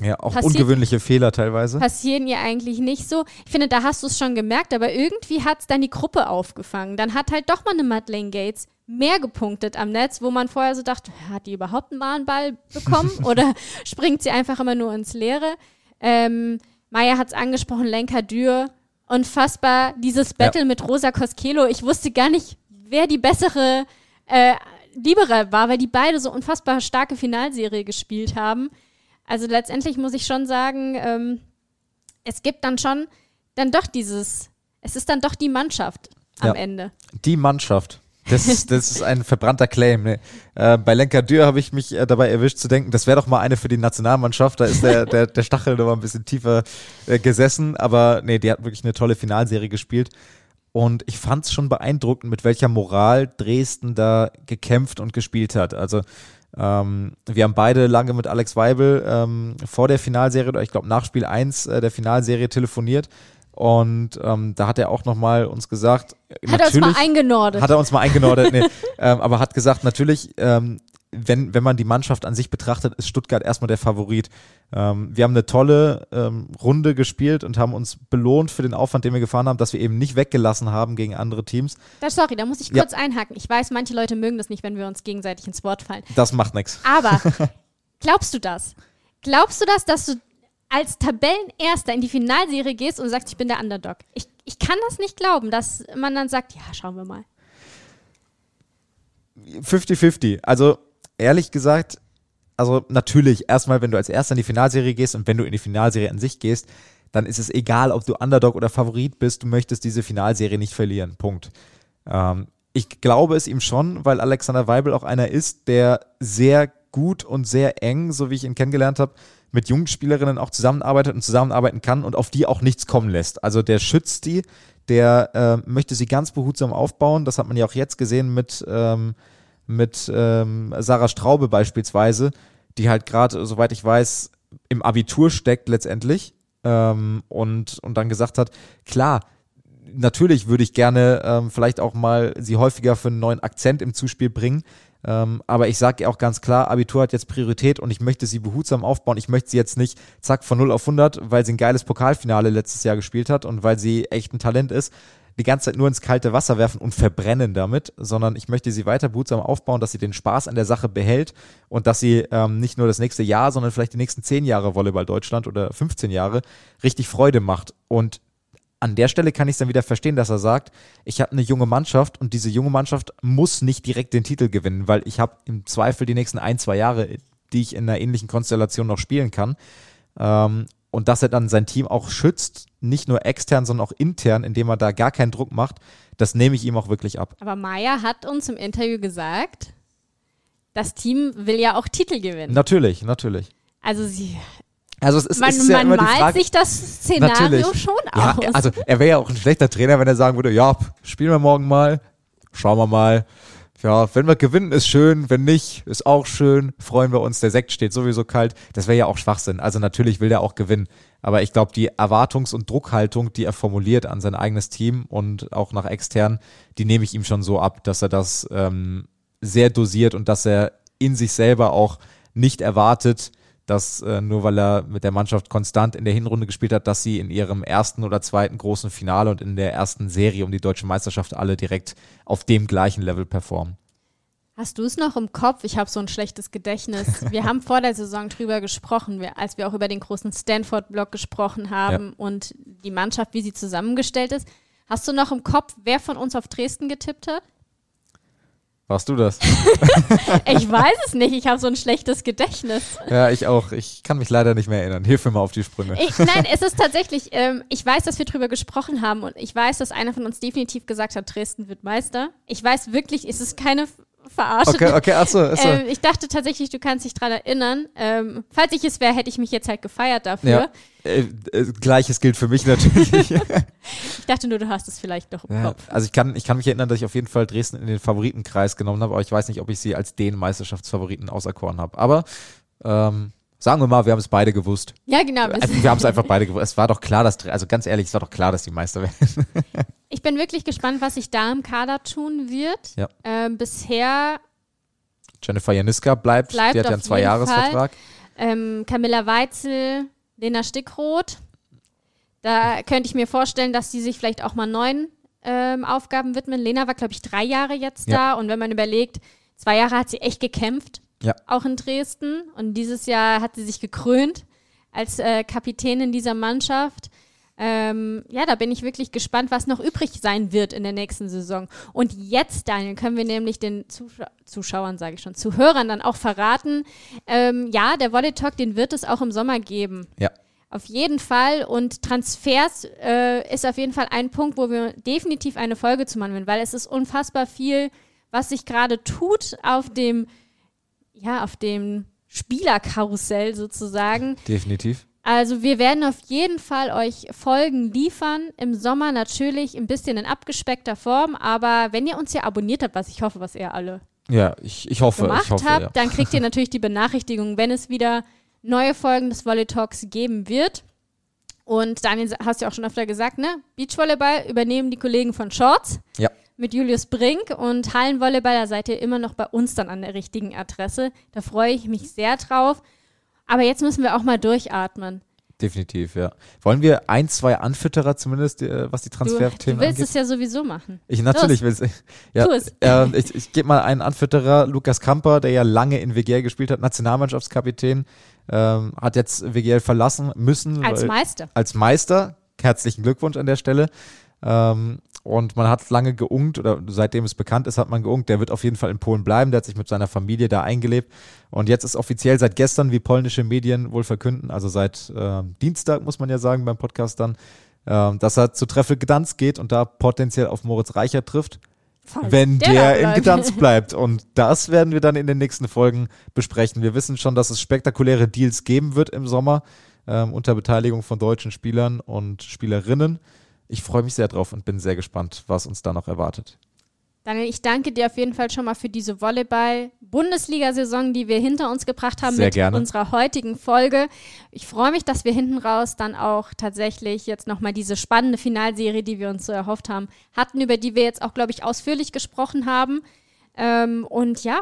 Ja, auch Passiert- ungewöhnliche Fehler teilweise. passieren ihr eigentlich nicht so. Ich finde, da hast du es schon gemerkt, aber irgendwie hat es dann die Gruppe aufgefangen. Dann hat halt doch mal eine Madeleine Gates mehr gepunktet am Netz, wo man vorher so dachte, hat die überhaupt einen Mahnball bekommen <laughs> oder springt sie einfach immer nur ins Leere? Ähm, Maya hat es angesprochen, Lenka Dürr. Unfassbar, dieses Battle mit Rosa Koskelo. Ich wusste gar nicht, wer die bessere äh, Libera war, weil die beide so unfassbar starke Finalserie gespielt haben. Also letztendlich muss ich schon sagen, ähm, es gibt dann schon dann doch dieses, es ist dann doch die Mannschaft am Ja. Ende. Die Mannschaft. Das ist, das ist ein verbrannter Claim. Ne? Äh, bei Lenka Dürr habe ich mich äh, dabei erwischt zu denken, das wäre doch mal eine für die Nationalmannschaft. Da ist der, der, der Stachel noch mal ein bisschen tiefer äh, gesessen. Aber nee, die hat wirklich eine tolle Finalserie gespielt. Und ich fand es schon beeindruckend, mit welcher Moral Dresden da gekämpft und gespielt hat. Also ähm, wir haben beide lange mit Alex Weibel ähm, vor der Finalserie, oder ich glaube nach Spiel 1 äh, der Finalserie telefoniert. Und ähm, da hat er auch nochmal uns gesagt, Hat er uns mal eingenordet. hat er uns mal eingenordet, nee. <laughs> ähm, aber hat gesagt, natürlich, ähm, wenn, wenn man die Mannschaft an sich betrachtet, ist Stuttgart erstmal der Favorit. Ähm, wir haben eine tolle ähm, Runde gespielt und haben uns belohnt für den Aufwand, den wir gefahren haben, dass wir eben nicht weggelassen haben gegen andere Teams. da, sorry, da muss ich Ja. kurz einhaken. Ich weiß, manche Leute mögen das nicht, wenn wir uns gegenseitig ins Wort fallen. Das macht nichts. Aber <laughs> glaubst du das? Glaubst du das, dass du als Tabellenerster in die Finalserie gehst und sagst, ich bin der Underdog? Ich, ich kann das nicht glauben, dass man dann sagt, ja, schauen wir mal. 50-50. Also ehrlich gesagt, also natürlich, erstmal, wenn du als Erster in die Finalserie gehst und wenn du in die Finalserie an sich gehst, dann ist es egal, ob du Underdog oder Favorit bist, du möchtest diese Finalserie nicht verlieren. Punkt. Ähm, ich glaube es ihm schon, weil Alexander Weibel auch einer ist, der sehr gut und sehr eng, so wie ich ihn kennengelernt habe, mit jungen Spielerinnen auch zusammenarbeitet und zusammenarbeiten kann und auf die auch nichts kommen lässt. Also der schützt die, der äh, möchte sie ganz behutsam aufbauen. Das hat man ja auch jetzt gesehen mit, ähm, mit ähm, Sarah Straube beispielsweise, die halt gerade, soweit ich weiß, im Abitur steckt letztendlich ähm, und, und dann gesagt hat, klar, natürlich würde ich gerne ähm, vielleicht auch mal sie häufiger für einen neuen Akzent im Zuspiel bringen. Ähm, aber ich sage auch ganz klar, Abitur hat jetzt Priorität und ich möchte sie behutsam aufbauen. Ich möchte sie jetzt nicht zack von 0 auf 100, weil sie ein geiles Pokalfinale letztes Jahr gespielt hat und weil sie echt ein Talent ist, die ganze Zeit nur ins kalte Wasser werfen und verbrennen damit, sondern ich möchte sie weiter behutsam aufbauen, dass sie den Spaß an der Sache behält und dass sie ähm, nicht nur das nächste Jahr, sondern vielleicht die nächsten 10 Jahre Volleyball Deutschland oder 15 Jahre richtig Freude macht. Und an der Stelle kann ich es dann wieder verstehen, dass er sagt, ich habe eine junge Mannschaft und diese junge Mannschaft muss nicht direkt den Titel gewinnen, weil ich habe im Zweifel die nächsten ein, zwei Jahre, die ich in einer ähnlichen Konstellation noch spielen kann. Ähm, und dass er dann sein Team auch schützt, nicht nur extern, sondern auch intern, indem er da gar keinen Druck macht, das nehme ich ihm auch wirklich ab. Aber Maya hat uns im Interview gesagt, das Team will ja auch Titel gewinnen. Natürlich, natürlich. Also sie also es ist, man, es ist ja man malt Frage, sich das Szenario Natürlich. schon ja, aus. also er wäre ja auch ein schlechter Trainer, wenn er sagen würde, ja, spielen wir morgen mal, schauen wir mal. Ja, wenn wir gewinnen, ist schön, wenn nicht, ist auch schön, freuen wir uns, der Sekt steht sowieso kalt. Das wäre ja auch Schwachsinn. Also natürlich will er auch gewinnen. Aber ich glaube, die Erwartungs- und Druckhaltung, die er formuliert an sein eigenes Team und auch nach extern, die nehme ich ihm schon so ab, dass er das ähm, sehr dosiert und dass er in sich selber auch nicht erwartet, dass äh, nur weil er mit der Mannschaft konstant in der Hinrunde gespielt hat, dass sie in ihrem ersten oder zweiten großen Finale und in der ersten Serie um die deutsche Meisterschaft alle direkt auf dem gleichen Level performen. Hast du es noch im Kopf? Ich habe so ein schlechtes Gedächtnis. <laughs> Wir haben vor der Saison drüber gesprochen, als wir auch über den großen Stanford-Block gesprochen haben und die Mannschaft, wie sie zusammengestellt ist. Hast du noch im Kopf, wer von uns auf Dresden getippt hat? Warst du das? <laughs> Ich weiß es nicht, ich habe so ein schlechtes Gedächtnis. ja, ich auch. Ich kann mich leider nicht mehr erinnern. Hilf mir mal auf die Sprünge. Ich, nein, es ist <laughs> tatsächlich, ähm, ich weiß, dass wir drüber gesprochen haben und ich weiß, dass einer von uns definitiv gesagt hat, Dresden wird Meister. Ich weiß wirklich, es ist keine Verarsche. Okay, okay, achso. achso. Ähm, ich dachte tatsächlich, du kannst dich dran erinnern. Ähm, falls ich es wäre, hätte ich mich jetzt halt gefeiert dafür. ja. Äh, äh, Gleiches gilt für mich natürlich. <laughs> Ich dachte nur, du hast es vielleicht noch im Ja, Kopf. also ich kann, ich kann mich erinnern, dass ich auf jeden Fall Dresden in den Favoritenkreis genommen habe, aber ich weiß nicht, ob ich sie als den Meisterschaftsfavoriten auserkoren habe. Aber ähm, sagen wir mal, wir haben es beide gewusst. Ja, genau. Also, wir haben es einfach <laughs> beide gewusst. Es war doch klar, dass, also ganz ehrlich, es war doch klar, dass die Meister werden. <laughs> Ich bin wirklich gespannt, was sich da im Kader tun wird. Ja. Ähm, bisher Jennifer Janiska bleibt, Bleibt die hat ja einen Zwei-Jahres-Vertrag. ähm, Camilla Weitzel, Lena Stickroth. Da könnte ich mir vorstellen, dass die sich vielleicht auch mal neuen ähm, Aufgaben widmen. Lena war, glaube ich, drei Jahre jetzt Ja. da. Und wenn man überlegt, zwei Jahre hat sie echt gekämpft, Ja. auch in Dresden. Und dieses Jahr hat sie sich gekrönt als äh, Kapitänin dieser Mannschaft. Ähm, ja, da bin ich wirklich gespannt, was noch übrig sein wird in der nächsten Saison. Und jetzt, Daniel, können wir nämlich den Zuschau Zuschauern, sage ich schon, Zuhörern dann auch verraten, ähm, ja, der Volley Talk, den wird es auch im Sommer geben. Ja. Auf jeden Fall. Und Transfers äh, ist auf jeden Fall ein Punkt, wo wir definitiv eine Folge zu machen werden, weil es ist unfassbar viel, was sich gerade tut auf dem, ja, auf dem Spielerkarussell sozusagen. Definitiv. Also wir werden auf jeden Fall euch Folgen liefern. Im Sommer natürlich ein bisschen in abgespeckter Form, aber wenn ihr uns ja abonniert habt, was ich hoffe, was ihr alle Ja, ich, ich hoffe, gemacht ich hoffe, habt, ja. dann kriegt ihr <laughs> natürlich die Benachrichtigung, wenn es wieder neue Folgen des Volley Talks geben wird. Und Daniel, hast ja auch schon öfter gesagt, ne? Beachvolleyball übernehmen die Kollegen von Shorts Ja. Mit Julius Brink und Hallenvolleyball, da seid ihr immer noch bei uns dann an der richtigen Adresse. Da freue ich mich sehr drauf. Aber jetzt müssen wir auch mal durchatmen. Definitiv, ja. Wollen wir ein, zwei Anfütterer zumindest, äh, was die Transferthemen du willst angeht? es ja sowieso machen. Ich natürlich will es. Ja, Tu es. äh, ich ich gebe mal einen Anfütterer, Lukas Kamper, der ja lange in WGL gespielt hat, Nationalmannschaftskapitän, ähm, hat jetzt WGL verlassen müssen. Als weil- Meister. als Meister. Herzlichen Glückwunsch an der Stelle. Ähm, und man hat lange geungt, oder seitdem es bekannt ist, hat man geungt, der wird auf jeden Fall in Polen bleiben, der hat sich mit seiner Familie da eingelebt. Und jetzt ist offiziell seit gestern, wie polnische Medien wohl verkünden, also seit ähm, Dienstag, muss man ja sagen, beim Podcast dann, ähm, dass er zu Treffel Gdansk geht und da potenziell auf Moritz Reicher trifft, Falls wenn der, da in. Gdansk <laughs> bleibt. Und das werden wir dann in den nächsten Folgen besprechen. Wir wissen schon, dass es spektakuläre Deals geben wird im Sommer ähm, unter Beteiligung von deutschen Spielern und Spielerinnen. Ich freue mich sehr drauf und bin sehr gespannt, was uns da noch erwartet. Daniel, ich danke dir auf jeden Fall schon mal für diese Volleyball-Bundesliga-Saison, die wir hinter uns gebracht haben Sehr mit gerne. unserer heutigen Folge. Ich freue mich, dass wir hinten raus dann auch tatsächlich jetzt nochmal diese spannende Finalserie, die wir uns so erhofft haben, hatten, über die wir jetzt auch, glaube ich, ausführlich gesprochen haben. Ähm, und ja,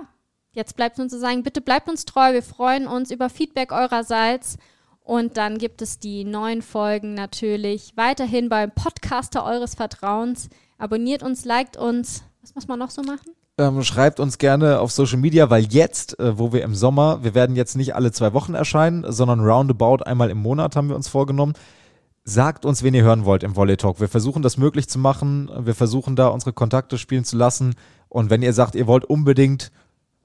jetzt bleibt uns zu sagen, bitte bleibt uns treu. Wir freuen uns über Feedback eurerseits. Und dann gibt es die neuen Folgen natürlich weiterhin beim Podcaster eures Vertrauens. Abonniert uns, liked uns. Was muss man noch so machen? Ähm, schreibt uns gerne auf Social Media, weil jetzt, äh, wo wir im Sommer, wir werden jetzt nicht alle zwei Wochen erscheinen, sondern roundabout einmal im Monat haben wir uns vorgenommen. Sagt uns, wen ihr hören wollt im Volley Talk. Wir versuchen das möglich zu machen. Wir versuchen da unsere Kontakte spielen zu lassen. Und wenn ihr sagt, ihr wollt unbedingt,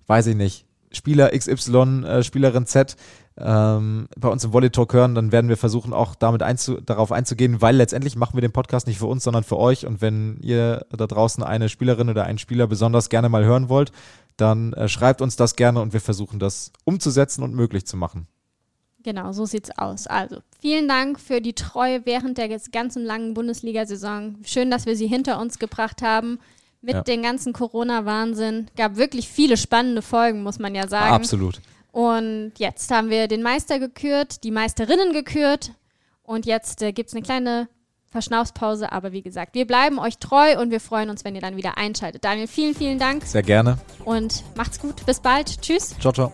weiß ich nicht, Spieler XY, äh, Spielerin Z ähm, bei uns im Volley Talk hören, dann werden wir versuchen, auch damit einzu darauf einzugehen, weil letztendlich machen wir den Podcast nicht für uns, sondern für euch. Und wenn ihr da draußen eine Spielerin oder einen Spieler besonders gerne mal hören wollt, dann äh, schreibt uns das gerne und wir versuchen das umzusetzen und möglich zu machen. Genau, so sieht's aus. Also, vielen Dank für die Treue während der ganzen langen Bundesliga-Saison. Schön, dass wir sie hinter uns gebracht haben. Mit Ja. dem ganzen Corona-Wahnsinn. Gab wirklich viele spannende Folgen, muss man ja sagen. Absolut. Und jetzt haben wir den Meister gekürt, die Meisterinnen gekürt. Und jetzt äh, gibt's eine kleine Verschnaufspause. Aber wie gesagt, wir bleiben euch treu und wir freuen uns, wenn ihr dann wieder einschaltet. Daniel, vielen, vielen Dank Sehr gerne. und macht's gut. Bis bald. Tschüss. Ciao, ciao.